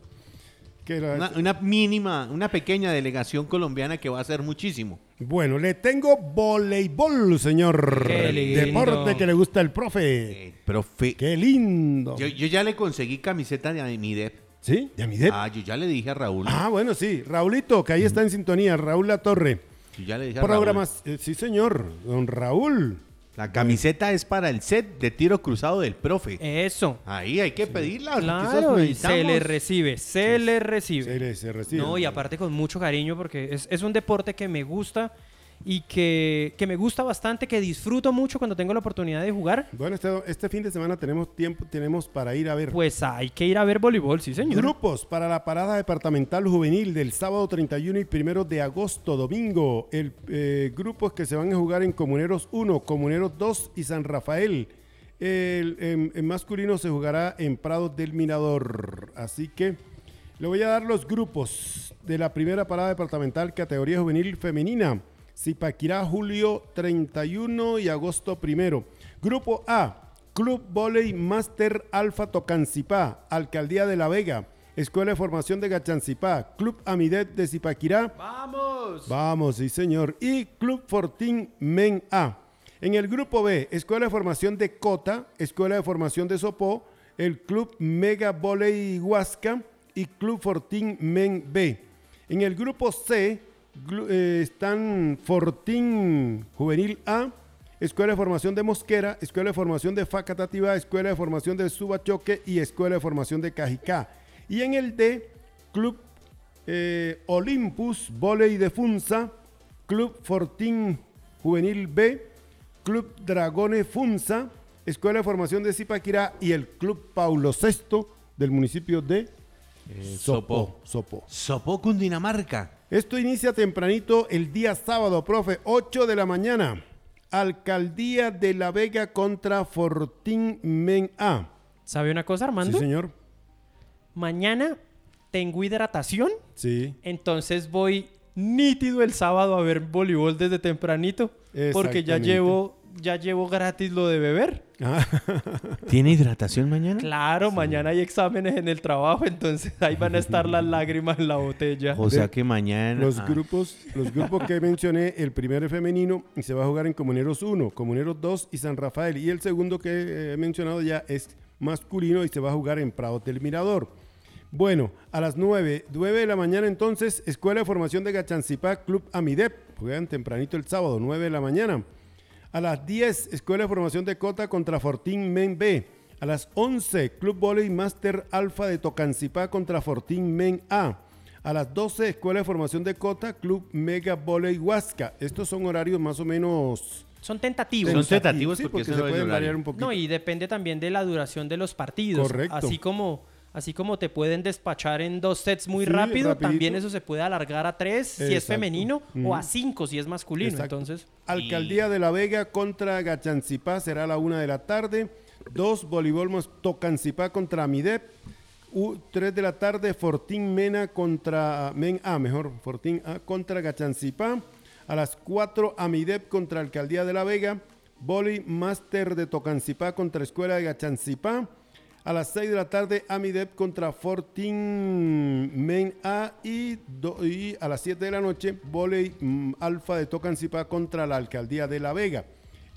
Que la- Una, una mínima, una pequeña delegación colombiana que va a hacer muchísimo. Bueno, le tengo voleibol, señor. Qué lindo. Deporte que le gusta el profe. Eh, profe, Qué lindo. yo, yo ya le conseguí camiseta de Amidep. ¿Sí? ¿De Amidep? Ah, yo ya le dije a Raúl. Ah, bueno, sí. Raulito, que ahí está en sintonía. Raúl La Torre. Yo ya le dije a Programas. eh, sí, señor. Don Raúl. La camiseta es para el set de tiro cruzado del profe. Eso. Ahí hay que pedirla. Claro, y se le recibe, se le recibe. Se, le- se recibe. No, y aparte con mucho cariño porque es, es un deporte que me gusta y que, que me gusta bastante, que disfruto mucho cuando tengo la oportunidad de jugar. Bueno, este, este fin de semana tenemos tiempo, tenemos para ir a ver Pues hay que ir a ver voleibol, sí señor. grupos para la parada departamental juvenil del sábado 31 y 1 de agosto, domingo. El eh, grupos que se van a jugar en Comuneros 1, Comuneros 2 y San Rafael. El, masculino se jugará en Prados del Mirador. Así que le voy a dar los grupos de la primera parada departamental categoría juvenil femenina. Zipaquirá, julio 31 y agosto 1. Grupo A, Club Voley Master Alfa Tocancipá, Alcaldía de La Vega. Escuela de Formación de Gachancipá, Club Amidet de Zipaquirá. ¡Vamos! Vamos, sí señor. Y Club Fortín Men A. En el grupo B, Escuela de Formación de Cota, Escuela de Formación de Sopó, el Club Mega Voley Huasca y Club Fortín Men B. En el grupo C eh, están Fortín Juvenil A, Escuela de Formación de Mosquera, Escuela de Formación de Facatativá, Escuela de Formación de Subachoque y Escuela de Formación de Cajicá. Y en el D, Club eh, Olympus Voley de Funza, Club Fortín Juvenil B, Club Dragones Funza, Escuela de Formación de Zipaquirá y el Club Paulo VI del municipio de Sopó. Sopó. Sopó Cundinamarca. Esto inicia tempranito el día sábado, profe, 8 de la mañana. Alcaldía de La Vega contra Fortín Men A. ¿Sabe una cosa, Sí, Armando? señor. Mañana tengo hidratación, Sí. entonces voy nítido el sábado a ver voleibol desde tempranito, porque ya llevo ya llevo gratis lo de beber. Ah, ¿Tiene hidratación mañana? Claro, mañana hay exámenes en el trabajo, entonces ahí van a estar las lágrimas en la botella. O sea que mañana. Los ah, grupos, los grupos que mencioné, el primero es femenino y se va a jugar en Comuneros 1, Comuneros 2 y San Rafael. Y el segundo que eh, he mencionado ya es masculino y se va a jugar en Prado del Mirador. Bueno, a las 9, 9 de la mañana entonces, Escuela de Formación de Gachancipá, Club Amidep. Juegan tempranito el sábado, 9 de la mañana. A las 10, Escuela de Formación de Cota contra Fortín Men B. A las 11, Club Volley Master Alfa de Tocancipá contra Fortín Men A. A las 12, Escuela de Formación de Cota, Club Mega Volley Huasca. Estos son horarios más o menos... Son tentativos. Son tentativos sí, porque porque se pueden variar un poquito. No, y depende también de la duración de los partidos. Correcto. Así como, así como te pueden despachar en dos sets muy Sí, rápido, rapidito. también eso se puede alargar a tres si es femenino o a cinco si es masculino. Exacto. Entonces, Alcaldía de la Vega contra Gachancipá será a la una de la tarde. Dos, Voleibol Tocancipá contra Midep. U, tres de la tarde, Fortín Mena contra Men A, mejor, Fortín A contra Gachancipá. A las 4, Amidep contra Alcaldía de la Vega. Voli Master de Tocancipá contra Escuela de Gachancipá. A las 6 de la tarde, Amidep contra Fortín Men A. Y, a las 7 de la noche, Voley mm, Alfa de Tocancipá contra la Alcaldía de La Vega.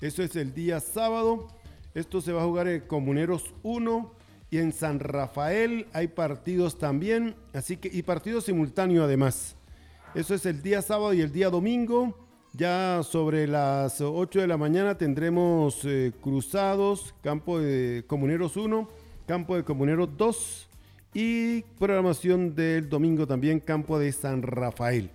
Eso es el día sábado. Esto se va a jugar en Comuneros 1 y en San Rafael hay partidos también. Así que, y partidos simultáneos además. Eso es el día sábado y el día domingo. Ya sobre las 8 de la mañana tendremos eh, cruzados, campo de Comuneros 1, campo de Comuneros 2 y programación del domingo también, campo de San Rafael.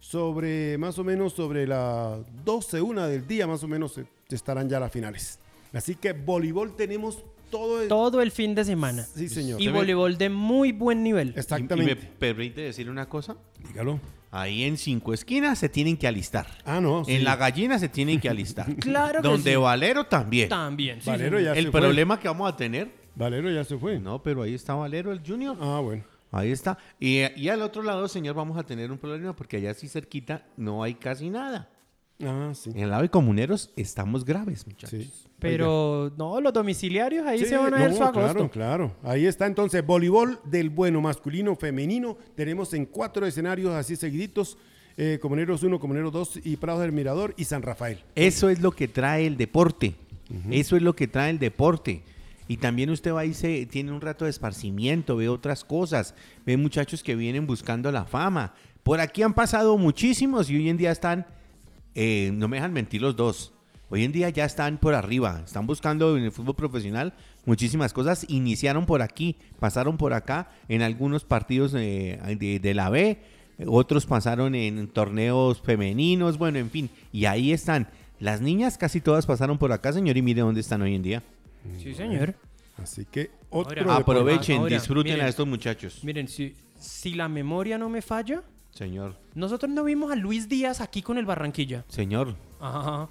Sobre más o menos sobre las 12, una del día más o menos eh, estarán ya las finales. Así que voleibol tenemos todo el... todo el fin de semana. Sí, señor. Y voleibol de muy buen nivel. ¿Y- ¿Y me Exactamente. permite decir una cosa? Dígalo. Ahí en cinco esquinas se tienen que alistar. Ah, no. sí. En la gallina se tienen que alistar. Claro que Donde sí. Valero también. También. sí, Valero ya El se fue. problema que vamos a tener. Valero ya se fue. No, pero ahí está Valero, el Junior. Ah, bueno. Ahí está. Y, y al otro lado, señor, vamos a tener un problema porque allá sí cerquita no hay casi nada. Ah, sí. En el lado de comuneros estamos graves, muchachos. Sí. Pero no, los domiciliarios ahí Sí, se van a ver no, su agosto. Claro, claro. Ahí está entonces voleibol del bueno, masculino, femenino. Tenemos en cuatro escenarios así seguiditos. Eh, Comuneros 1, Comuneros 2 y Prados del Mirador y San Rafael. Eso es lo que trae el deporte. Eso es lo que trae el deporte. Y también usted va y se tiene un rato de esparcimiento, ve otras cosas, ve muchachos que vienen buscando la fama. Por aquí han pasado muchísimos y hoy en día están, eh, no me dejan mentir los dos, hoy en día ya están por arriba, están buscando en el fútbol profesional muchísimas cosas. Iniciaron por aquí, pasaron por acá en algunos partidos de, de la B, otros pasaron en torneos femeninos, bueno, en fin, y ahí están. Las niñas casi todas pasaron por acá, señor, y mire dónde están hoy en día. Sí, señor. Así que otro Ahora. Aprovechen, Ahora, disfruten miren. a estos muchachos. Miren, si, si la memoria no me falla, Señor, nosotros no vimos a Luis Díaz aquí con el Barranquilla. señor. Ajá.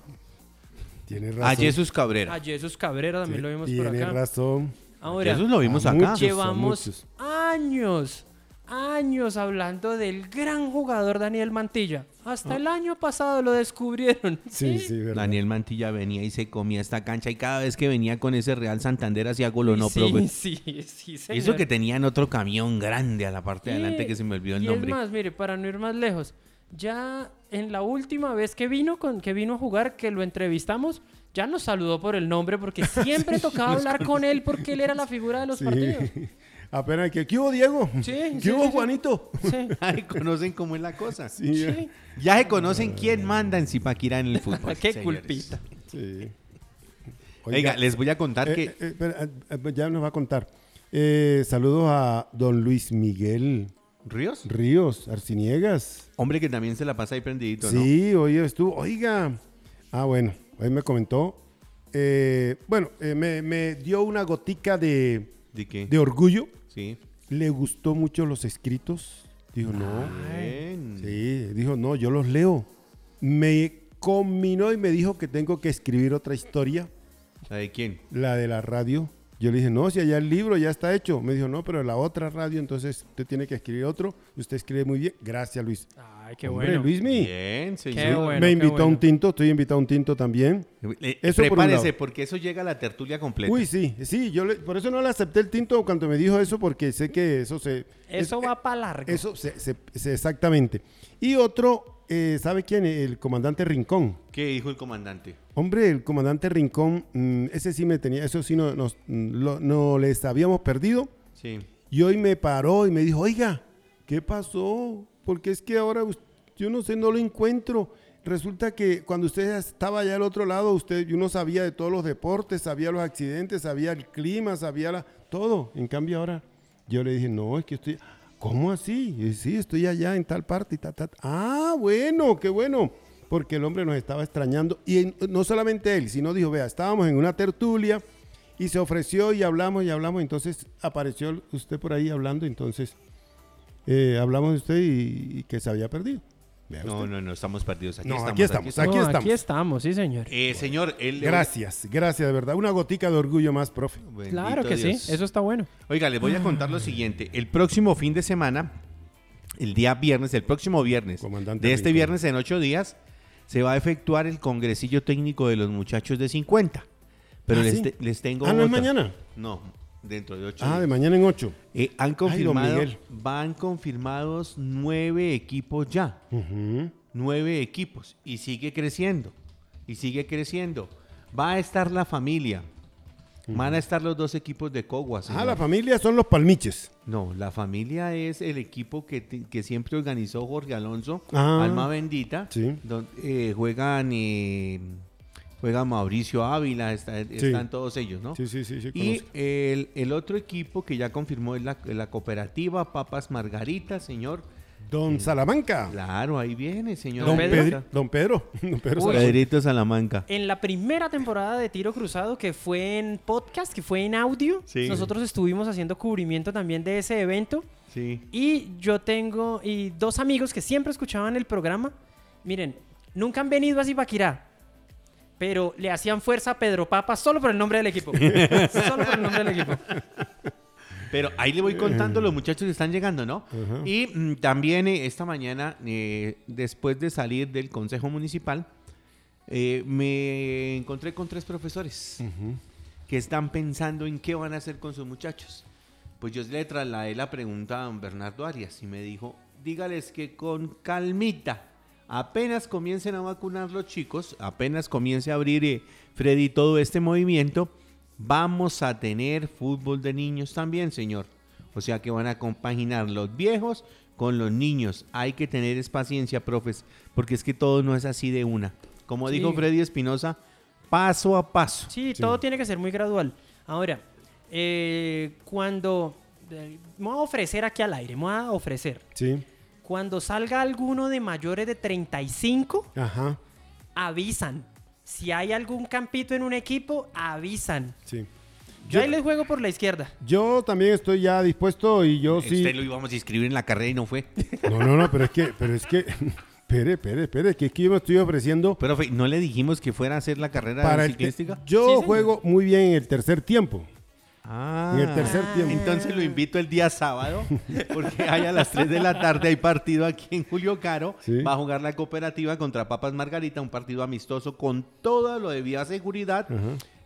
Tiene razón. A Jesús Cabrera. A Jesús Cabrera también Sí, lo vimos por Tiene acá. razón. Ahora, Jesús lo vimos a acá. muchos. llevamos muchos. años, años hablando del gran jugador Daniel Mantilla. Hasta el año pasado lo descubrieron. Sí, sí, verdad. Daniel Mantilla venía y se comía esta cancha y cada vez que venía con ese Real Santander hacía gol o no, sí, profe. sí, sí, señor. eso que tenían otro camión grande a la parte de adelante Sí, que se me olvidó el y nombre. es más, mire, para no ir más lejos, ya en la última vez que vino, con, que vino a jugar, que lo entrevistamos, ya nos saludó por el nombre porque siempre tocaba hablar con él porque él era la figura de los Sí. partidos. Apenas que, ¿qué hubo, Diego? Sí, ¿Qué sí, hubo, sí. Juanito? Sí, Ay, conocen cómo es la cosa. Sí, sí. Ya se conocen quién manda en Zipaquirá en el fútbol. Qué señores. culpita. sí. Oiga, les voy a contar eh, que eh, espera, eh, ya nos va a contar. Eh, saludos a don Luis Miguel Ríos, Ríos Arciniegas. hombre que también se la pasa ahí prendidito, ¿no? Sí, hoy estuvo. Oiga. Ah, bueno, hoy me comentó. eh, bueno, eh, me, me dio una gotica de, ¿De qué? de orgullo. Sí. Le gustó mucho los escritos. Dijo, no. Bien. Sí, dijo, no, yo los leo. Me combinó y me dijo que tengo que escribir otra historia, ¿La de quién? la de la radio. Yo le dije, no, si allá el libro ya está hecho. Me dijo, no, pero la otra radio, entonces usted tiene que escribir otro. Usted escribe muy bien. Gracias, Luis. Ay, qué Hombre, bueno. Luismi. Bien, Qué señor. bueno. me invitó a un tinto, estoy invitado a un tinto también. Eh, Eso prepárese, porque eso llega a la tertulia completa. Uy, sí, sí, yo le- por eso no le acepté el tinto cuando me dijo eso, porque sé que eso se... Eso es- va para largo. Eso, se- se- se- exactamente. Y otro, eh, ¿sabe quién? El comandante Rincón. ¿Qué dijo el comandante? Hombre, el comandante Rincón, mm, ese sí me tenía, eso sí no, nos, mm, lo- no les habíamos perdido. Sí. Y hoy me paró y me dijo, oiga, ¿qué pasó? Porque es que ahora yo no sé, no lo encuentro. Resulta que cuando usted estaba allá al otro lado, usted, uno sabía de todos los deportes, sabía los accidentes, sabía el clima, sabía la, todo. En cambio ahora, yo le dije, no, es que estoy, ¿cómo así? Y, sí, estoy allá en tal parte y tal, tal. Ah, bueno, qué bueno. Porque el hombre nos estaba extrañando. Y en- no solamente él, sino dijo, vea, estábamos en una tertulia y se ofreció y hablamos y hablamos. Entonces apareció usted por ahí hablando. Entonces eh, hablamos de usted y, y que se había perdido. No, no, no, estamos perdidos. Aquí No, estamos. aquí estamos, aquí estamos. Aquí estamos, sí, señor. Eh, señor, él... Gracias, gracias de verdad. Una gotica de orgullo más, profe. Bendito Claro que Dios. sí, eso está bueno. Oiga, les voy a contar lo siguiente. El próximo fin de semana, el día viernes, el próximo viernes, Comandante de este Rincón. viernes en ocho días, se va a efectuar el congresillo técnico de los muchachos de 50. Pero Ah, les, ¿sí? te- les tengo Ah, ¿no es mañana? No, dentro de ocho Ah, de mañana en ocho. Eh, han confirmado, van confirmados nueve equipos ya. Nueve equipos. Y sigue creciendo. Y sigue creciendo. Va a estar la familia. Van a estar los dos equipos de Coguas. Ah, la familia son los palmiches. No, la familia es el equipo que, que siempre organizó Jorge Alonso, Ah. Alma Bendita. Sí. donde, eh, juegan, eh, juega Mauricio Ávila, está- están todos ellos, ¿no? Sí, sí, sí, sí. Y el, el otro equipo que ya confirmó es la, la cooperativa Papas Margarita, señor. Don Salamanca. Claro, ahí viene, señor. Don Pedro. Don Pedro. Don Pedro Uy. Pedrito Salamanca. En la primera temporada de Tiro Cruzado, que fue en podcast, que fue en audio, Sí. nosotros estuvimos haciendo cubrimiento también de ese evento. Sí. Y yo tengo y dos amigos que siempre escuchaban el programa. Miren, nunca han venido a Zipaquirá, pero le hacían fuerza a Pedro Papa solo por el nombre del equipo. solo por el nombre del equipo. Pero ahí le voy contando los muchachos están llegando, ¿no? Y mm, también eh, esta mañana, eh, después de salir del Consejo Municipal, eh, me encontré con tres profesores que están pensando en qué van a hacer con sus muchachos. Pues yo le trasladé la pregunta a don Bernardo Arias y me dijo, dígales que con calmita, apenas comiencen a vacunar los chicos, apenas comience a abrir eh, Freddy todo este movimiento, vamos a tener fútbol de niños también, señor. O sea que van a compaginar los viejos con los niños. Hay que tener es paciencia, profes, porque es que todo no es así de una. Como Sí. dijo Freddy Espinosa, paso a paso. Sí, todo tiene que ser muy gradual. Ahora, eh, cuando... eh, me voy a ofrecer aquí al aire, me voy a ofrecer. Sí. Cuando salga alguno de mayores de 35, Ajá. avisan. Si hay algún campito en un equipo, avisan. Sí. Yo ahí les juego por la izquierda. Yo también estoy ya dispuesto y yo sí. Usted lo íbamos a inscribir en la carrera y no fue. No, no, no, pero es que, pero es que, espere, espere, espere, que aquí yo me estoy ofreciendo Pero Fe, ¿no le dijimos que fuera a hacer la carrera para el, ciclística? yo Sí, juego muy bien en el tercer tiempo. Ah, En el tercer tiempo. Entonces lo invito el día sábado, porque hay a las 3 de la tarde hay partido aquí en Julio Caro. Sí. Va a jugar la cooperativa contra Papas Margarita, un partido amistoso con todo lo de vía seguridad.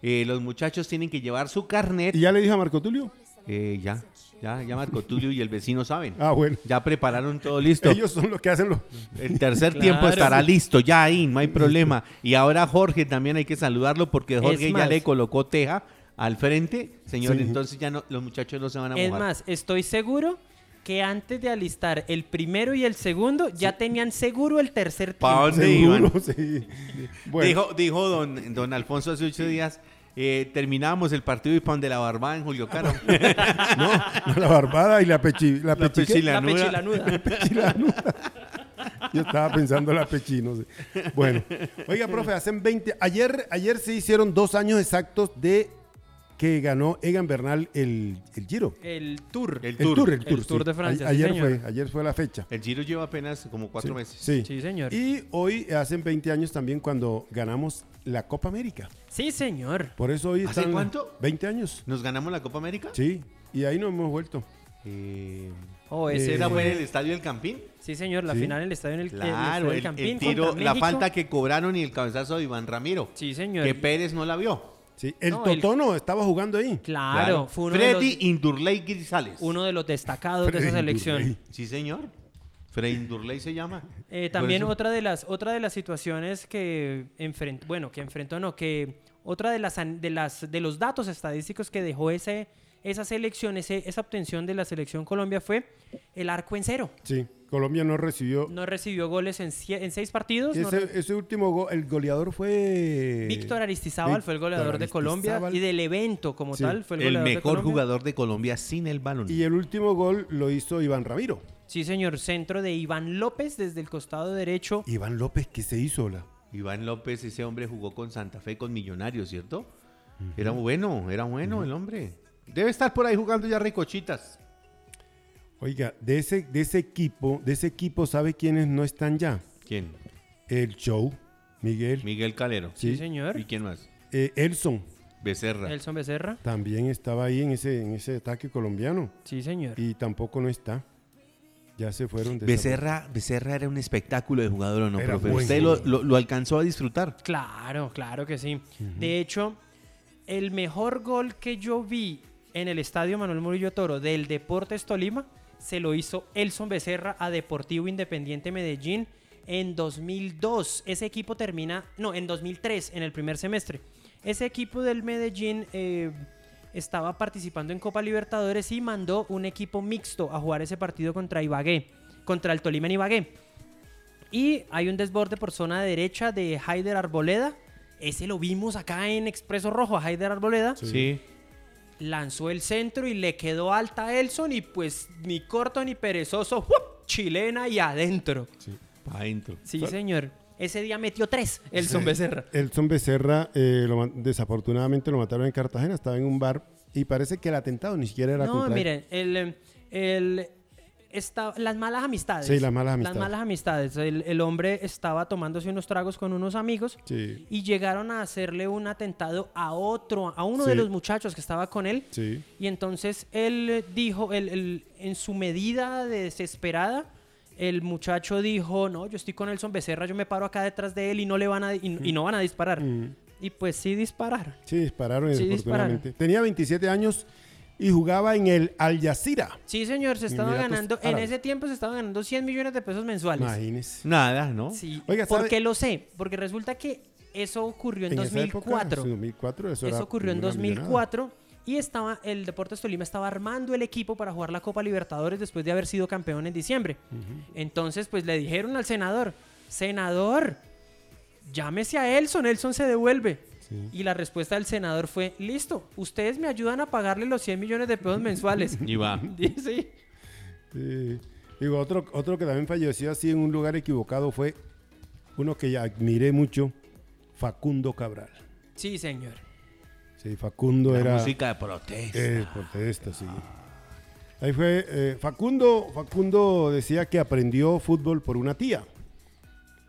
Eh, los muchachos tienen que llevar su carnet. ¿Y ya le dije a Marco Tulio? Eh, ya, ya, ya Marco Tulio y el vecino saben. Ah, bueno. Ya prepararon todo listo. Ellos son los que hacen los... El tercer Claro. tiempo estará listo, ya ahí, no hay problema. Y ahora Jorge también hay que saludarlo porque Jorge ya le colocó teja al frente. Señor, Sí. entonces ya no, los muchachos no se van a Es mojar. más, estoy seguro que antes de alistar el primero y el segundo, ya tenían seguro el tercer Pa' tiempo. ¿Dónde iban? Seguro, sí. Bueno, Dijo, dijo don, don Alfonso hace ocho días, eh, terminábamos el partido y pan de la barbada en Julio Caro. no, no, la barbada y la pechi... La, La pechi- ¿qué? La pechilanuda. pechilanuda. Yo estaba pensando la pechi, no sé. Bueno, oiga, profe, hacen 20... Ayer, ayer se hicieron dos años exactos de que ganó Egan Bernal el, el Giro. El tour. El El tour. tour, el tour. El Tour sí. de Francia, A- sí, ayer, señor. fue, ayer fue la fecha. El Giro lleva apenas como cuatro Sí, meses. Sí. Sí, señor. Y hoy hacen 20 años también cuando ganamos la Copa América. Sí, señor. Por eso hoy ¿Hace están... cuánto? 20 años. ¿Nos ganamos la Copa América? Sí, y ahí nos hemos vuelto. Eh, Oh, ese Eh, ¿Esa fue en el estadio del Campín? Sí, señor, la Sí. final en el estadio en el, Claro, el, el, Campín el tiro, la falta que cobraron y el cabezazo de Iván Ramiro. Sí, señor. Que Pérez no la vio. Sí, el No, el- Totono estaba jugando ahí. Claro, fue uno de, Freddy los, Indurley Grisales. uno de los destacados de esa selección. Indurley. Sí, señor. Freddy Indurley se llama. Eh, también otra de las otra de las situaciones que enfrentó, bueno, que enfrentó no, que otra de las de las de los datos estadísticos que dejó ese esa selección, ese, esa obtención de la selección Colombia fue el arco en cero. Sí, Colombia no recibió. No recibió goles en, seis partidos. Ese, último gol, el goleador fue. Víctor Aristizábal fue el goleador de Colombia y del evento como Sí. tal fue el, El goleador de mejor jugador de Colombia sin el balón. Y el último gol lo hizo Iván Ramiro. Sí, señor, centro de Iván López desde el costado derecho. Iván López, ¿qué se hizo? La? Iván López, ese hombre jugó con Santa Fe, con Millonarios, ¿cierto? Era bueno, era bueno el hombre. Debe estar por ahí jugando ya ricochitas. Oiga, de ese, de ese equipo, de ese equipo, ¿sabe quiénes no están ya? ¿Quién? El Show, Miguel, Miguel Calero. Sí, Sí. señor. ¿Y quién más? eh, Elson, Becerra. Elson Becerra. también estaba ahí en ese, en ese ataque colombiano. Sí, señor. Y tampoco no está. Ya se fueron. de Becerra, Becerra era un espectáculo de jugador, ¿o no, Era profe? ¿Usted lo, lo- lo alcanzó a disfrutar? Claro, claro que sí. De hecho, el mejor gol que yo vi en el estadio Manuel Murillo Toro del Deportes Tolima se lo hizo Elson Becerra a Deportivo Independiente Medellín en 2002. Ese equipo termina, no, en 2003, en el primer semestre. Ese equipo del Medellín eh, estaba participando en Copa Libertadores y mandó un equipo mixto a jugar ese partido contra Ibagué, contra el Tolima en Ibagué. Y hay un desborde por zona derecha de Haider Arboleda. Ese lo vimos acá en Expreso Rojo, a Haider Arboleda. Sí. Lanzó el centro y le quedó alta a Elson y pues ni corto ni perezoso, chilena y adentro. Pa' adentro. Sí, señor. Ese día metió tres, Elson Sí. Becerra. Elson Becerra, eh, lo desafortunadamente lo mataron en Cartagena, estaba en un bar y parece que el atentado ni siquiera era No, contra él. miren, el, el, las malas amistades. Sí, las malas amistades. Las malas amistades. El, el hombre estaba tomándose unos tragos con unos amigos Sí, y llegaron a hacerle un atentado a otro, a uno de los muchachos que estaba con él. sí. Y entonces él dijo, él- él, en su medida de desesperada, el muchacho dijo, no, yo estoy con Elson Becerra, yo me paro acá detrás de él y no le van a, y, y no van a disparar. Mm. Y pues sí dispararon. Sí, dispararon Sí, desafortunadamente. Tenía 27 años y jugaba en el Al Jazeera. Sí, señor, se estaba Emiratos ganando, en Árabes. ese tiempo se estaba ganando 100 millones de pesos mensuales. Imagínese. Nada, ¿no? Sí. Oiga, ¿Por ¿sabe? qué lo sé? Porque resulta que eso ocurrió en, esa época, 2004. en 2004, eso, ocurrió en una millonada. 2004 y estaba el Deportes Tolima estaba armando el equipo para jugar la Copa Libertadores después de haber sido campeón en diciembre. Entonces, pues le dijeron al senador, senador, llámese a Elson, Elson se devuelve. Sí. Y la respuesta del senador fue, listo, ustedes me ayudan a pagarle los 100 millones de pesos mensuales. Y va. Sí. Sí. Digo, otro, otro que también falleció así en un lugar equivocado fue uno que ya admiré mucho, Facundo Cabral. Sí, señor. Sí, Facundo La era... música de protesta. Eh, protesta, sí. Ahí fue, eh, Facundo, Facundo decía que aprendió fútbol por una tía.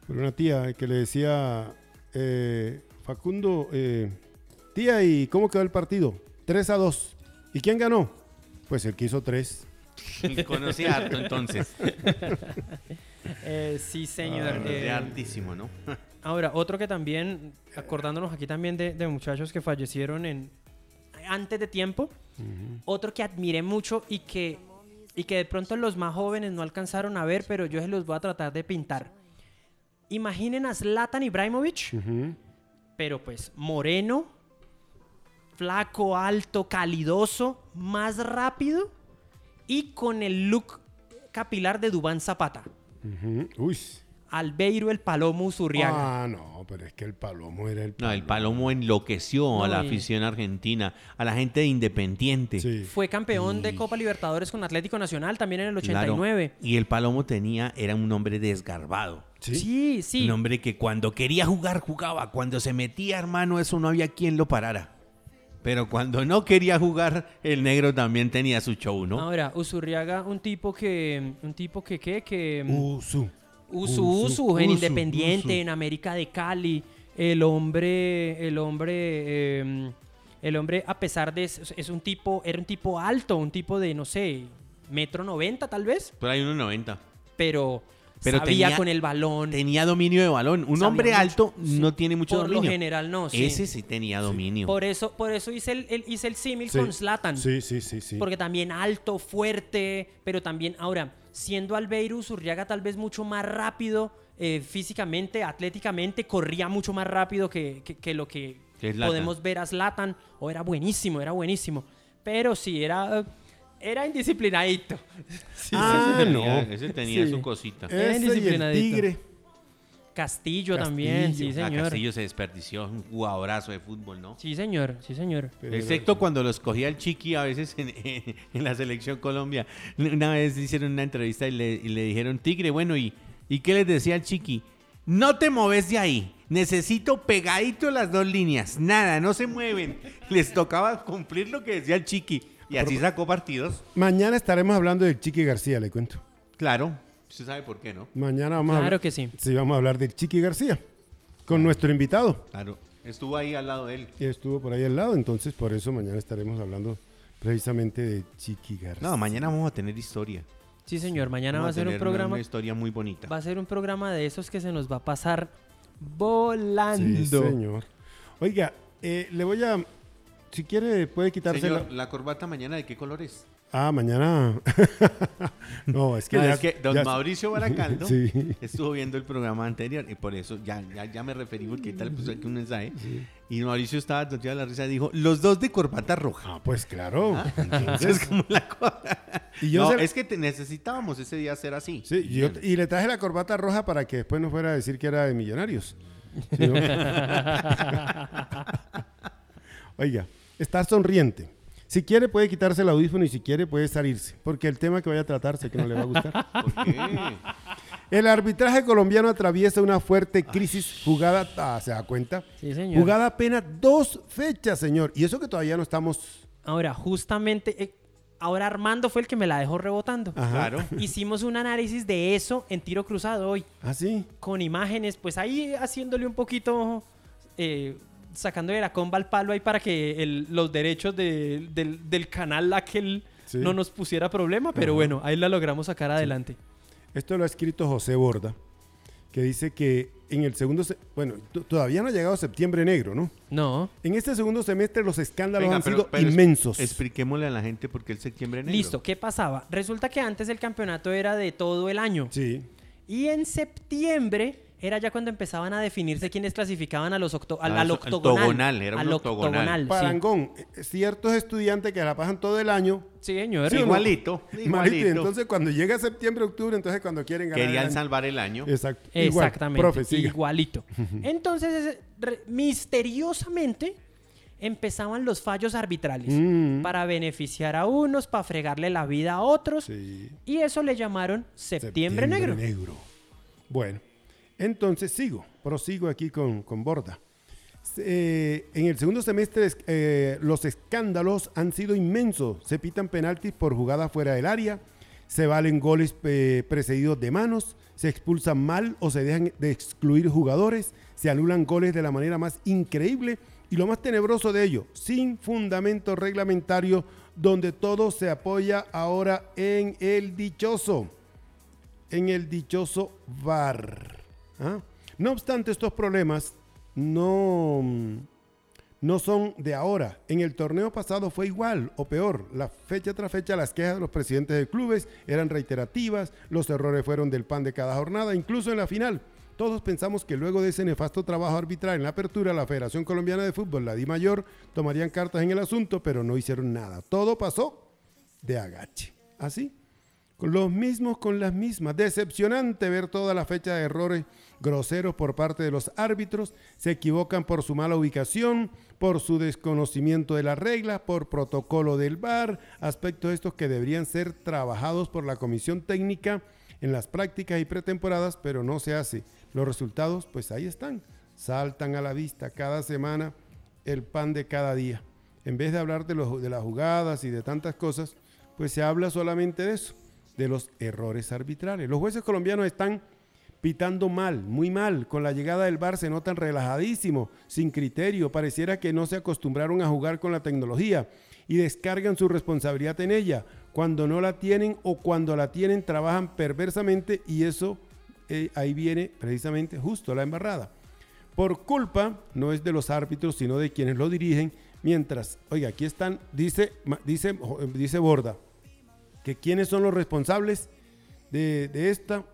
Por una tía que le decía, eh, Facundo, eh, tía, ¿y cómo quedó el partido? 3 a 2. ¿Y quién ganó? Pues el que hizo tres. Conocí harto entonces. Eh, sí, señor. Conocí Eh, hartísimo, ¿no? ahora, otro que también, acordándonos aquí también de, de muchachos que fallecieron en antes de tiempo, otro que admiré mucho y que, y que de pronto los más jóvenes no alcanzaron a ver, pero yo se los voy a tratar de pintar. Imaginen a Zlatan Ibrahimovic, Ujú. Pero pues moreno, flaco, alto, calidoso, más rápido y con el look capilar de Dubán Zapata. Uy. Albeiro el Palomo Uzurriaga. Ah, no, pero es que el palomo era el No, el Palomo enloqueció a la y- afición argentina, a la gente de Independiente. Sí. Fue campeón de Copa Libertadores con Atlético Nacional también en el Claro. 89. Y el Palomo tenía, era un hombre desgarbado. Sí. Sí, sí. Un hombre que cuando quería jugar, jugaba. Cuando se metía, hermano, eso no había quien lo parara. Pero cuando no quería jugar, el negro también tenía su show, ¿no? Ahora, Uzurriaga, un tipo que. Un tipo que, ¿qué? Que. Usu. Usu, Usu, Usu, en Usu, Independiente, Usu. en América de Cali. El hombre. El hombre. eh, el hombre, a pesar de. Es, es un tipo. Era un tipo alto, un tipo de, no sé, metro noventa tal vez. Por ahí unos 90. Pero. Pero sabía tenía- con el balón. Tenía dominio de balón. Un Sabía hombre mucho, alto sí. no tiene mucho Por lo dominio. general no, sí. Ese sí tenía dominio. Por eso, por eso hice el, el- hice el símil Sí. con Zlatan. Sí, sí, sí, sí. Porque también alto, fuerte, pero también, ahora, siendo Albeiro Zurriaga tal vez mucho más rápido eh, físicamente, atléticamente, corría mucho más rápido que, que- que lo que podemos ver a Zlatan, o era buenísimo, era buenísimo. Pero sí, era, era indisciplinadito. ah, Ese no. tenía- Ese tenía Sí. su cosita. Era Ese y el indisciplinadito. tigre. Castillo, también, sí, Castillo. A señor. Castillo se desperdició un jugadorazo de fútbol, ¿no? Sí, señor, sí, señor. Pero- Excepto cuando los cogía el chiqui a veces en, en la selección Colombia. Una vez hicieron una entrevista y le, y le dijeron, Tigre, bueno, ¿y, ¿y qué les decía el chiqui? No te moves de ahí. Necesito pegadito las dos líneas. Nada, no se mueven. Les tocaba cumplir lo que decía el chiqui. Y así sacó partidos. Mañana estaremos hablando del Chiqui García, le cuento. Claro. Usted sabe por qué, ¿no? Mañana vamos a Claro hablar. que sí. Sí, vamos a hablar del Chiqui García. Con nuestro invitado. Claro. Estuvo ahí al lado de él. Y estuvo por ahí al lado, entonces por eso mañana estaremos hablando precisamente de Chiqui García. No, mañana vamos a tener historia. Sí, señor. Mañana va a ser un tener una- programa. Una historia muy bonita. Va a ser un programa de esos que se nos va a pasar volando. Sí, señor. Oiga, eh, le voy a... Si quiere, puede quitarse Señor, la... la corbata mañana, ¿de qué color es? Ah, mañana... no, es que Ah, ya... es que don ya- Mauricio Baracaldo Sí. estuvo viendo el programa anterior y por eso ya, ya, ya me referí porque tal puse aquí un mensaje y Mauricio estaba tonteado de la risa y dijo los dos de corbata roja. Ah, pues claro. Es Entonces, como la cosa. Y yo no, es que te- necesitábamos ese día hacer así. sí, yo- y le traje la corbata roja para que después no fuera a decir que era de millonarios. Sí, ¿no? Oiga, está sonriente. Si quiere puede quitarse el audífono y si quiere puede salirse, porque el tema que vaya a tratar sé que no le va a gustar. ¿Por qué? El arbitraje colombiano atraviesa una fuerte crisis jugada, ah, ¿se da cuenta? Sí, señor. Jugada apenas dos fechas, señor. Y eso que todavía no estamos... Ahora, justamente, eh, ahora Armando fue el que me la dejó rebotando. Ajá. Claro. Hicimos un análisis de eso en tiro cruzado hoy, ¿Ah, sí? con imágenes, pues ahí haciéndole un poquito, eh, sacándole la comba al palo ahí para que el- los derechos de- del, del canal aquel Sí. no nos pusiera problema, pero Ajá. bueno, ahí la logramos sacar adelante. Esto lo ha escrito José Borda, que dice que en el segundo... se- Bueno, todavía no ha llegado septiembre negro, ¿no? No, En este segundo semestre los escándalos Venga, han pero- sido pero inmensos. Expliquémosle a la gente por qué el septiembre negro. listo, ¿qué pasaba? Resulta que antes el campeonato era de todo el año. Sí. Y en septiembre era ya cuando empezaban a definirse quiénes clasificaban a los octo- al, Ah, al octogonal. octogonal, era un al octogonal. sí. Parangón, ciertos estudiantes que la pasan todo el año. Sí, señor. Igualito, Igualito. igualito. Y entonces cuando llega septiembre, octubre, entonces cuando quieren ganar. el Querían año. salvar el año. Exacto. Igual. Exactamente, Profe, siga. igualito. Entonces, misteriosamente, empezaban los fallos arbitrales Mm. para beneficiar a unos, para fregarle la vida a otros. Sí. Y eso le llamaron Septiembre, Negro. Bueno, entonces sigo, prosigo aquí con, con Borda. Eh, en el segundo semestre eh, los escándalos han sido inmensos. Se pitan penaltis por jugada fuera del área, se valen goles eh, precedidos de manos, se expulsan mal o se dejan de excluir jugadores, se anulan goles de la manera más increíble y lo más tenebroso de ello, sin fundamento reglamentario, donde todo se apoya ahora en el dichoso, en el dichoso VAR. ¿Ah? No obstante, estos problemas no, no son de ahora. En el torneo pasado fue igual o peor. La fecha tras fecha las quejas de los presidentes de clubes eran reiterativas, los errores fueron del pan de cada jornada, incluso en la final. Todos pensamos que luego de ese nefasto trabajo arbitral en la apertura, la Federación Colombiana de Fútbol, la Di Mayor, tomarían cartas en el asunto, pero no hicieron nada. Todo pasó de agache. Así, con los mismos con las mismas. Decepcionante ver toda la fecha de errores groseros por parte de los árbitros. Se equivocan por su mala ubicación, por su desconocimiento de la regla, por protocolo del VAR, aspectos estos que deberían ser trabajados por la comisión técnica en las prácticas y pretemporadas, pero no se hace. Los resultados, pues ahí están, saltan a la vista cada semana el pan de cada día. En vez de hablar de, los, de las jugadas y de tantas cosas, pues se habla solamente de eso, de los errores arbitrales. Los jueces colombianos están pitando mal, muy mal. Con la llegada del bar se notan relajadísimo, sin criterio. Pareciera que no se acostumbraron a jugar con la tecnología y descargan su responsabilidad en ella. Cuando no la tienen o cuando la tienen trabajan perversamente y eso eh, ahí viene precisamente justo la embarrada. Por culpa no es de los árbitros, sino de quienes lo dirigen. Mientras, oiga, aquí están, dice, dice, dice Borda, que quiénes son los responsables de, de esta,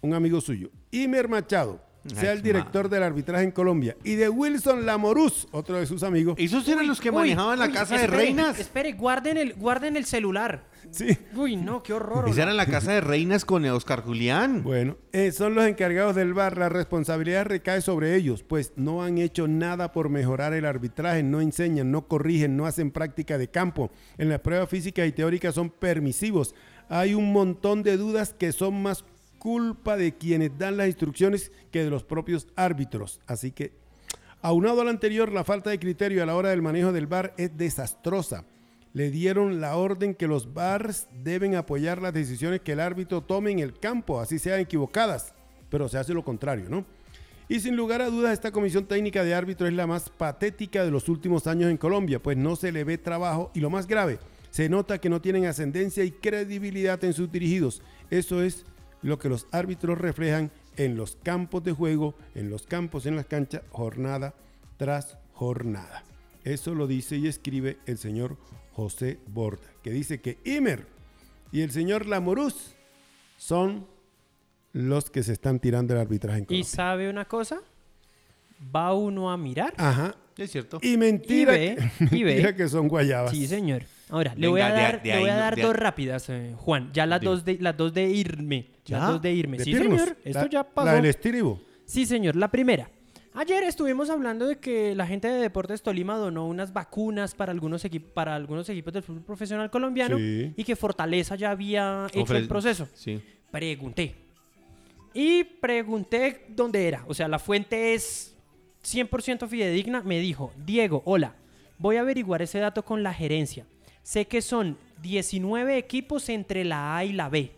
un amigo suyo, Imer Machado, sea el director del arbitraje en Colombia. Y de Wilson Lamoruz, otro de sus amigos. Esos eran los que manejaban la casa de reinas. Espere, guarden el, guarden el celular. Sí. Uy, no, qué horror. Esa era la casa de reinas con Oscar Julián. Bueno, eh, son los encargados del VAR. La responsabilidad recae sobre ellos, pues no han hecho nada por mejorar el arbitraje, no enseñan, no corrigen, no hacen práctica de campo. En las pruebas físicas y teóricas son permisivos. Hay un montón de dudas que son más culpa de quienes dan las instrucciones que de los propios árbitros. Así que, aunado al anterior, la falta de criterio a la hora del manejo del VAR es desastrosa. Le dieron la orden que los VARs deben apoyar las decisiones que el árbitro tome en el campo, así sean equivocadas, pero se hace lo contrario, ¿no? Y sin lugar a dudas, esta comisión técnica de árbitros es la más patética de los últimos años en Colombia, pues no se le ve trabajo y lo más grave, se nota que no tienen ascendencia y credibilidad en sus dirigidos. Eso es lo que los árbitros reflejan en los campos de juego, en los campos, en las canchas, jornada tras jornada. Eso lo dice y escribe el señor José Borda, que dice que Imer y el señor Lamoruz son los que se están tirando el arbitraje en ¿Y Colombia. sabe una cosa? Va uno a mirar. Ajá. Es cierto. Y mentira, Y ve, que, y ve. mentira que son guayabas. Sí, señor. Ahora, le voy a dar, de le voy a no- dar de- dos rápidas, eh, Juan. Ya las dos de las dos de irme. ¿Ya? Las dos de irme. De sí, Pirnos. señor. Esto La- ya pasó. La del estribo. Sí, señor. La primera. Ayer estuvimos hablando de que la gente de Deportes Tolima donó unas vacunas para algunos, equip- para algunos equipos del fútbol profesional colombiano Sí. y que Fortaleza ya había hecho Ofre- el proceso. Sí. Pregunté. Y pregunté dónde era. O sea, la fuente es 100% fidedigna. Me dijo, Diego, hola, voy a averiguar ese dato con la gerencia. Sé que son 19 equipos entre la A y la B.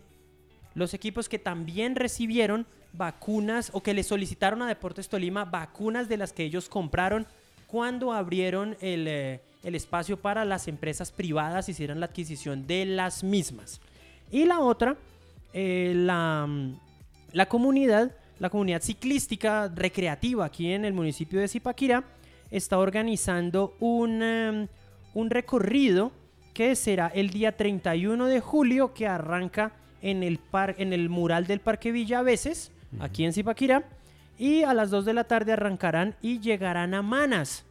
Los equipos que también recibieron vacunas o que le solicitaron a Deportes Tolima vacunas de las que ellos compraron cuando abrieron el, eh, el espacio para las empresas privadas hicieran la adquisición de las mismas. Y la otra, eh, la, mm, la comunidad, la comunidad ciclística recreativa aquí en el municipio de Zipaquirá está organizando un, em, un recorrido que será el día 31 de julio que arranca en el, par, en el mural del Parque Villaveses, aquí en Zipaquirá, y a las 2 de la tarde arrancarán y llegarán a Manas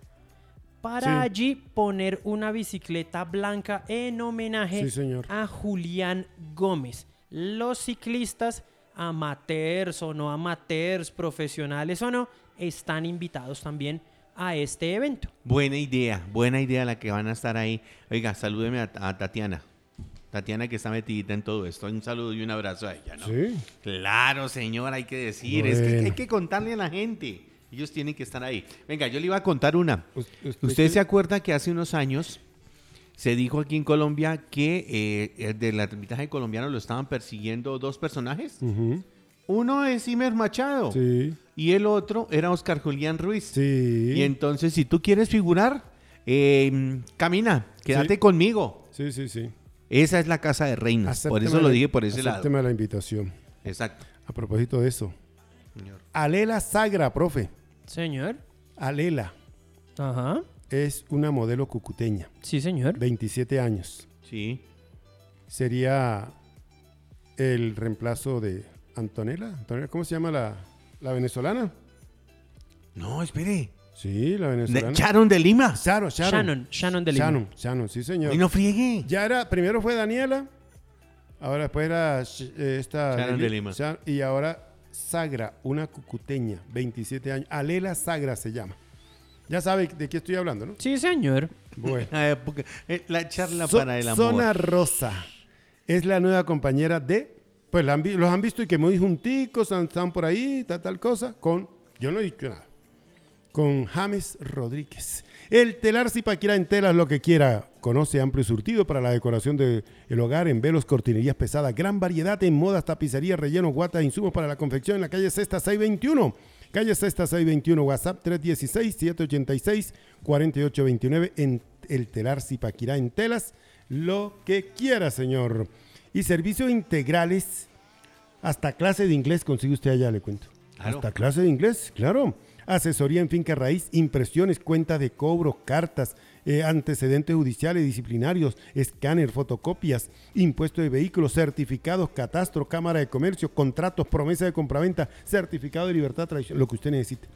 para Sí. allí poner una bicicleta blanca en homenaje Sí, señor. a Julián Gómez. Los ciclistas amateurs o no amateurs, profesionales o no, están invitados también a este evento. Buena idea, buena idea la que van a estar ahí. Oiga, salúdeme a, a Tatiana. Tatiana que está metidita en todo esto. Un saludo y un abrazo a ella, ¿no? Sí. Claro, señor, hay que decir. Es que hay que contarle a la gente. Ellos tienen que estar ahí. Venga, yo le iba a contar una. Us- usted ¿Usted que- se acuerda que hace unos años Se dijo aquí en Colombia que eh, el del arbitraje colombiano lo estaban persiguiendo dos personajes. Uno es Imer Machado Sí, y el otro era Oscar Julián Ruiz. sí. Y entonces, si tú quieres figurar, eh, camina, quédate Sí. conmigo. Sí, sí, sí. Esa es la casa de reinas. por eso lo la- dije por ese lado. la invitación. Exacto. A propósito de eso. señor. Alela Sagra, profe. Señor. Alela Ajá. es una modelo cucuteña, Sí, señor. 27 años. Sí. Sería el reemplazo de Antonella. Antonella, ¿Cómo se llama la, la venezolana? No, espere. Sí, la De venezolana. Sharon de Lima. Sharon, Sharon. Shannon. Shannon de Lima. Shannon, Shannon, sí, señor. Y no friegue. Ya era, primero fue Daniela, ahora después era eh, esta... Sharon de Lima. Y ahora Sagra, una cucuteña, 27 años. Alela Sagra se llama. Ya sabe de qué estoy hablando, ¿no? Sí, señor. Bueno. Porque, eh, la charla So- para el amor. Zona Rosa es la nueva compañera de... Pues los han visto y que muy junticos, están por ahí, tal, cosa, con... Yo no he dicho nada. Con James Rodríguez. El telar Zipaquirá en telas, lo que quiera. Conoce amplio surtido para la decoración del hogar en velos, cortinerías pesadas. Gran variedad en modas, tapicerías, rellenos, guatas, insumos para la confección en la calle Sexta 621. Calle Sexta 621, WhatsApp 316-786-4829 en el telar Zipaquirá en telas. Lo que quiera, señor. Y servicios integrales. Hasta clase de inglés consigue usted allá, le cuento. Claro. Hasta clase de inglés, claro. Asesoría en finca raíz, impresiones, cuentas de cobro, cartas, eh, antecedentes judiciales, disciplinarios, escáner, fotocopias, impuesto de vehículos, certificados, catastro, cámara de comercio, contratos, promesa de compraventa, certificado de libertad, tradición, lo que usted necesite.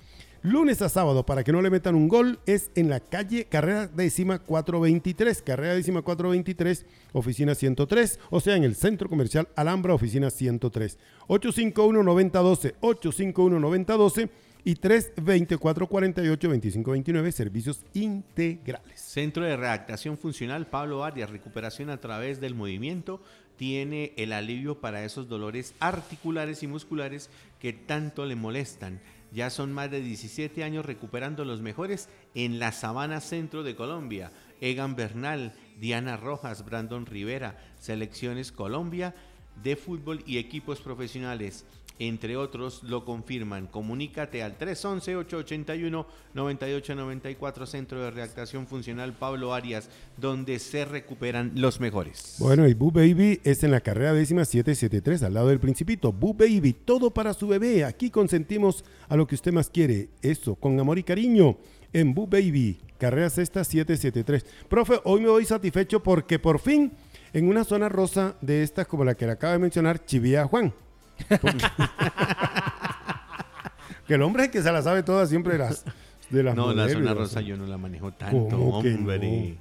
Lunes a sábado, para que no le metan un gol, es en la calle Carrera Décima 423, Carrera Décima 423, oficina 103, o sea, en el Centro Comercial Alhambra, oficina 103. 851-9012, 851-9012 y 324-48-2529, servicios integrales. Centro de Readaptación Funcional Pablo Arias, recuperación a través del movimiento, tiene el alivio para esos dolores articulares y musculares que tanto le molestan. Ya son más de 17 años recuperando los mejores en la Sabana Centro de Colombia. Egan Bernal, Diana Rojas, Brandon Rivera, Selecciones Colombia de fútbol y equipos profesionales entre otros, lo confirman. Comunícate al 311-881-9894, Centro de Reactación Funcional Pablo Arias, donde se recuperan los mejores. Bueno, y Boo Baby es en la carrera décima 773, al lado del Principito. Boo Baby, todo para su bebé. Aquí consentimos a lo que usted más quiere. Eso, con amor y cariño. En Boo Baby, carrera sexta 773. Profe, hoy me voy satisfecho porque por fin, en una zona rosa de estas como la que le acaba de mencionar, chivía Juan. Porque- que el hombre es el que se la sabe todas siempre de las, de las no, la zona rosa yo no la manejo tanto, ¿Cómo que hombre.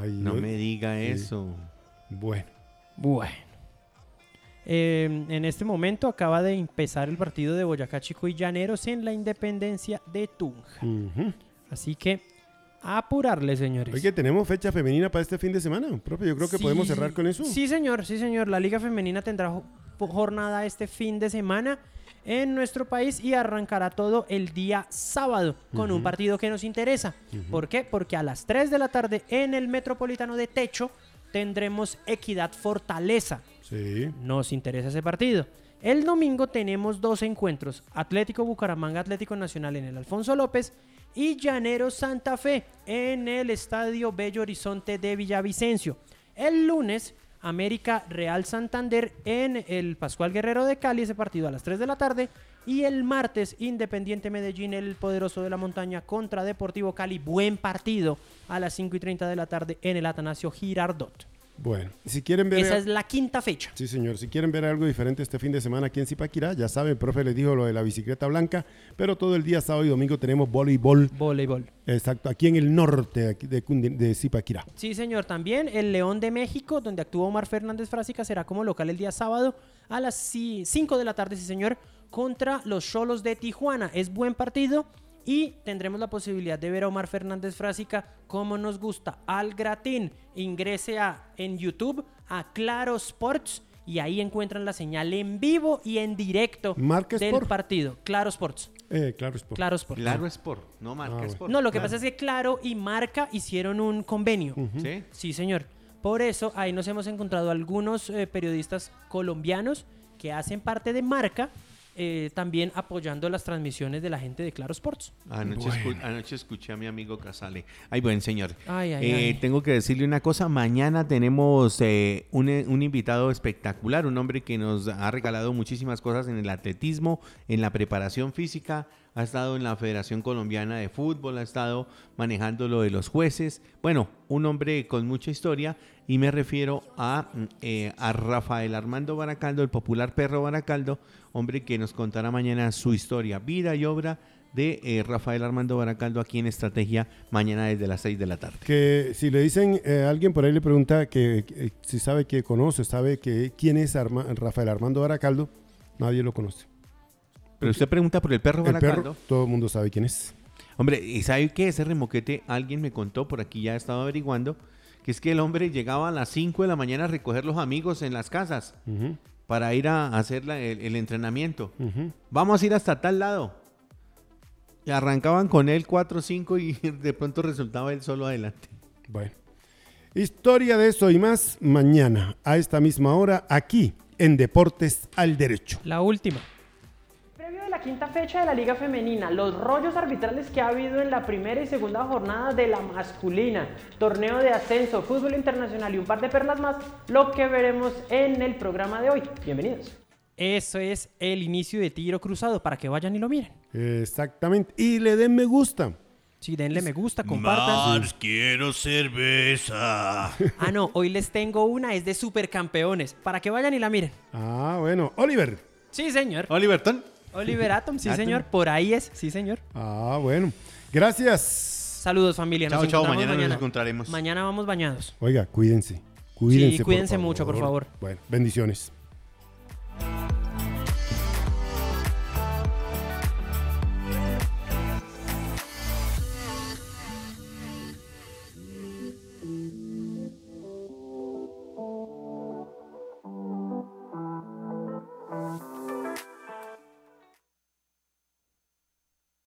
Ay, No me diga Sí. eso. Bueno. Bueno. Eh, en este momento acaba de empezar el partido de Boyacá Chico y Llaneros en la Independencia de Tunja. Así que a apurarle, señores. Oye, tenemos fecha femenina para este fin de semana, profe. Yo creo que Sí, podemos cerrar con eso. Sí, señor, sí, señor. La Liga Femenina tendrá jornada este fin de semana en nuestro país y arrancará todo el día sábado con un partido que nos interesa. ¿Por qué? Porque a las 3 de la tarde en el Metropolitano de Techo tendremos Equidad Fortaleza. Sí. Nos interesa ese partido. El domingo tenemos dos encuentros, Atlético Bucaramanga, Atlético Nacional en el Alfonso López y Llanero Santa Fe en el Estadio Bello Horizonte de Villavicencio. El lunes, América Real Santander en el Pascual Guerrero de Cali, ese partido a las 3 de la tarde. Y el martes, Independiente Medellín, el poderoso de la montaña contra Deportivo Cali, buen partido a las 5 y 30 de la tarde en el Atanasio Girardot. Bueno, si quieren ver. Esa es la quinta fecha. Sí, señor. Si quieren ver algo diferente este fin de semana aquí en Zipaquirá, ya saben, el profe les dijo lo de la bicicleta blanca, pero todo el día sábado y domingo tenemos voleibol. Voleibol. Exacto, aquí en el norte aquí de, de Zipaquirá. Sí, señor. También el León de México, donde actúa Omar Fernández Frásica, será como local el día sábado a las 5 de la tarde, sí, señor, contra los Cholos de Tijuana. Es buen partido y tendremos la posibilidad de ver a Omar Fernández Frásica como nos gusta, al gratín. Ingrese a, en YouTube a Claro Sports y ahí encuentran la señal en vivo y en directo del Sport. partido. Claro Sports. Eh, claro, Sport. Claro Sports. Claro Sport, no marca Ah, bueno. Sport. No, lo que Claro. pasa es que Claro y Marca hicieron un convenio. ¿Sí? Sí, señor. Por eso ahí nos hemos encontrado algunos eh, periodistas colombianos que hacen parte de Marca, eh, también apoyando las transmisiones de la gente de Claro Sports. Anoche, escu- anoche escuché a mi amigo Casale. Ay, buen señor. Ay, ay, Eh, ay. Tengo que decirle una cosa. Mañana tenemos eh, un, un invitado espectacular, un hombre que nos ha regalado muchísimas cosas en el atletismo, en la preparación física. Ha estado en la Federación Colombiana de Fútbol, ha estado manejando lo de los jueces. Bueno, un hombre con mucha historia y me refiero a, mm, eh, a Rafael Armando Baracaldo, el popular perro Baracaldo, hombre que nos contará mañana su historia, vida y obra de eh, Rafael Armando Baracaldo aquí en Estrategia mañana desde las 6 de la tarde. Que si le dicen, eh, alguien por ahí le pregunta que, si sabe que conoce, sabe que quién es Rafael Armando Baracaldo, nadie lo conoce. Pero usted pregunta por el perro El perro, todo el mundo sabe quién es. Hombre, ¿y sabe qué? Ese remoquete, alguien me contó, por aquí ya estaba averiguando, que es que el hombre llegaba a las 5 de la mañana a recoger los amigos en las casas para ir a hacer la- el, el entrenamiento. Vamos a ir hasta tal lado. Y arrancaban con él 4 o 5 y de pronto resultaba él solo adelante. Bueno. Historia de eso y más mañana, a esta misma hora, aquí en Deportes al Derecho. La última. Quinta fecha de la Liga Femenina, los rollos arbitrales que ha habido en la primera y segunda jornada de la masculina, torneo de ascenso, fútbol internacional y un par de perlas más, lo que veremos en el programa de hoy. Bienvenidos. Eso es el inicio de Tiro Cruzado para que vayan y lo miren. Exactamente. Y le den me gusta. Sí, denle me gusta, compartan. Mars, quiero cerveza. Ah, no, hoy les tengo una, es de supercampeones, para que vayan y la miren. Ah, bueno. Oliver. Sí, señor. Oliverton. Oliver Atom, sí, Atom. señor. Por ahí es, sí, señor. Ah, bueno. Gracias. Saludos, familia. Nos Chao, chao, encontramos mañana nos encontraremos. Mañana vamos bañados. Oiga, cuídense. Cuídense. por cuídense mucho, por favor. Bueno, bendiciones.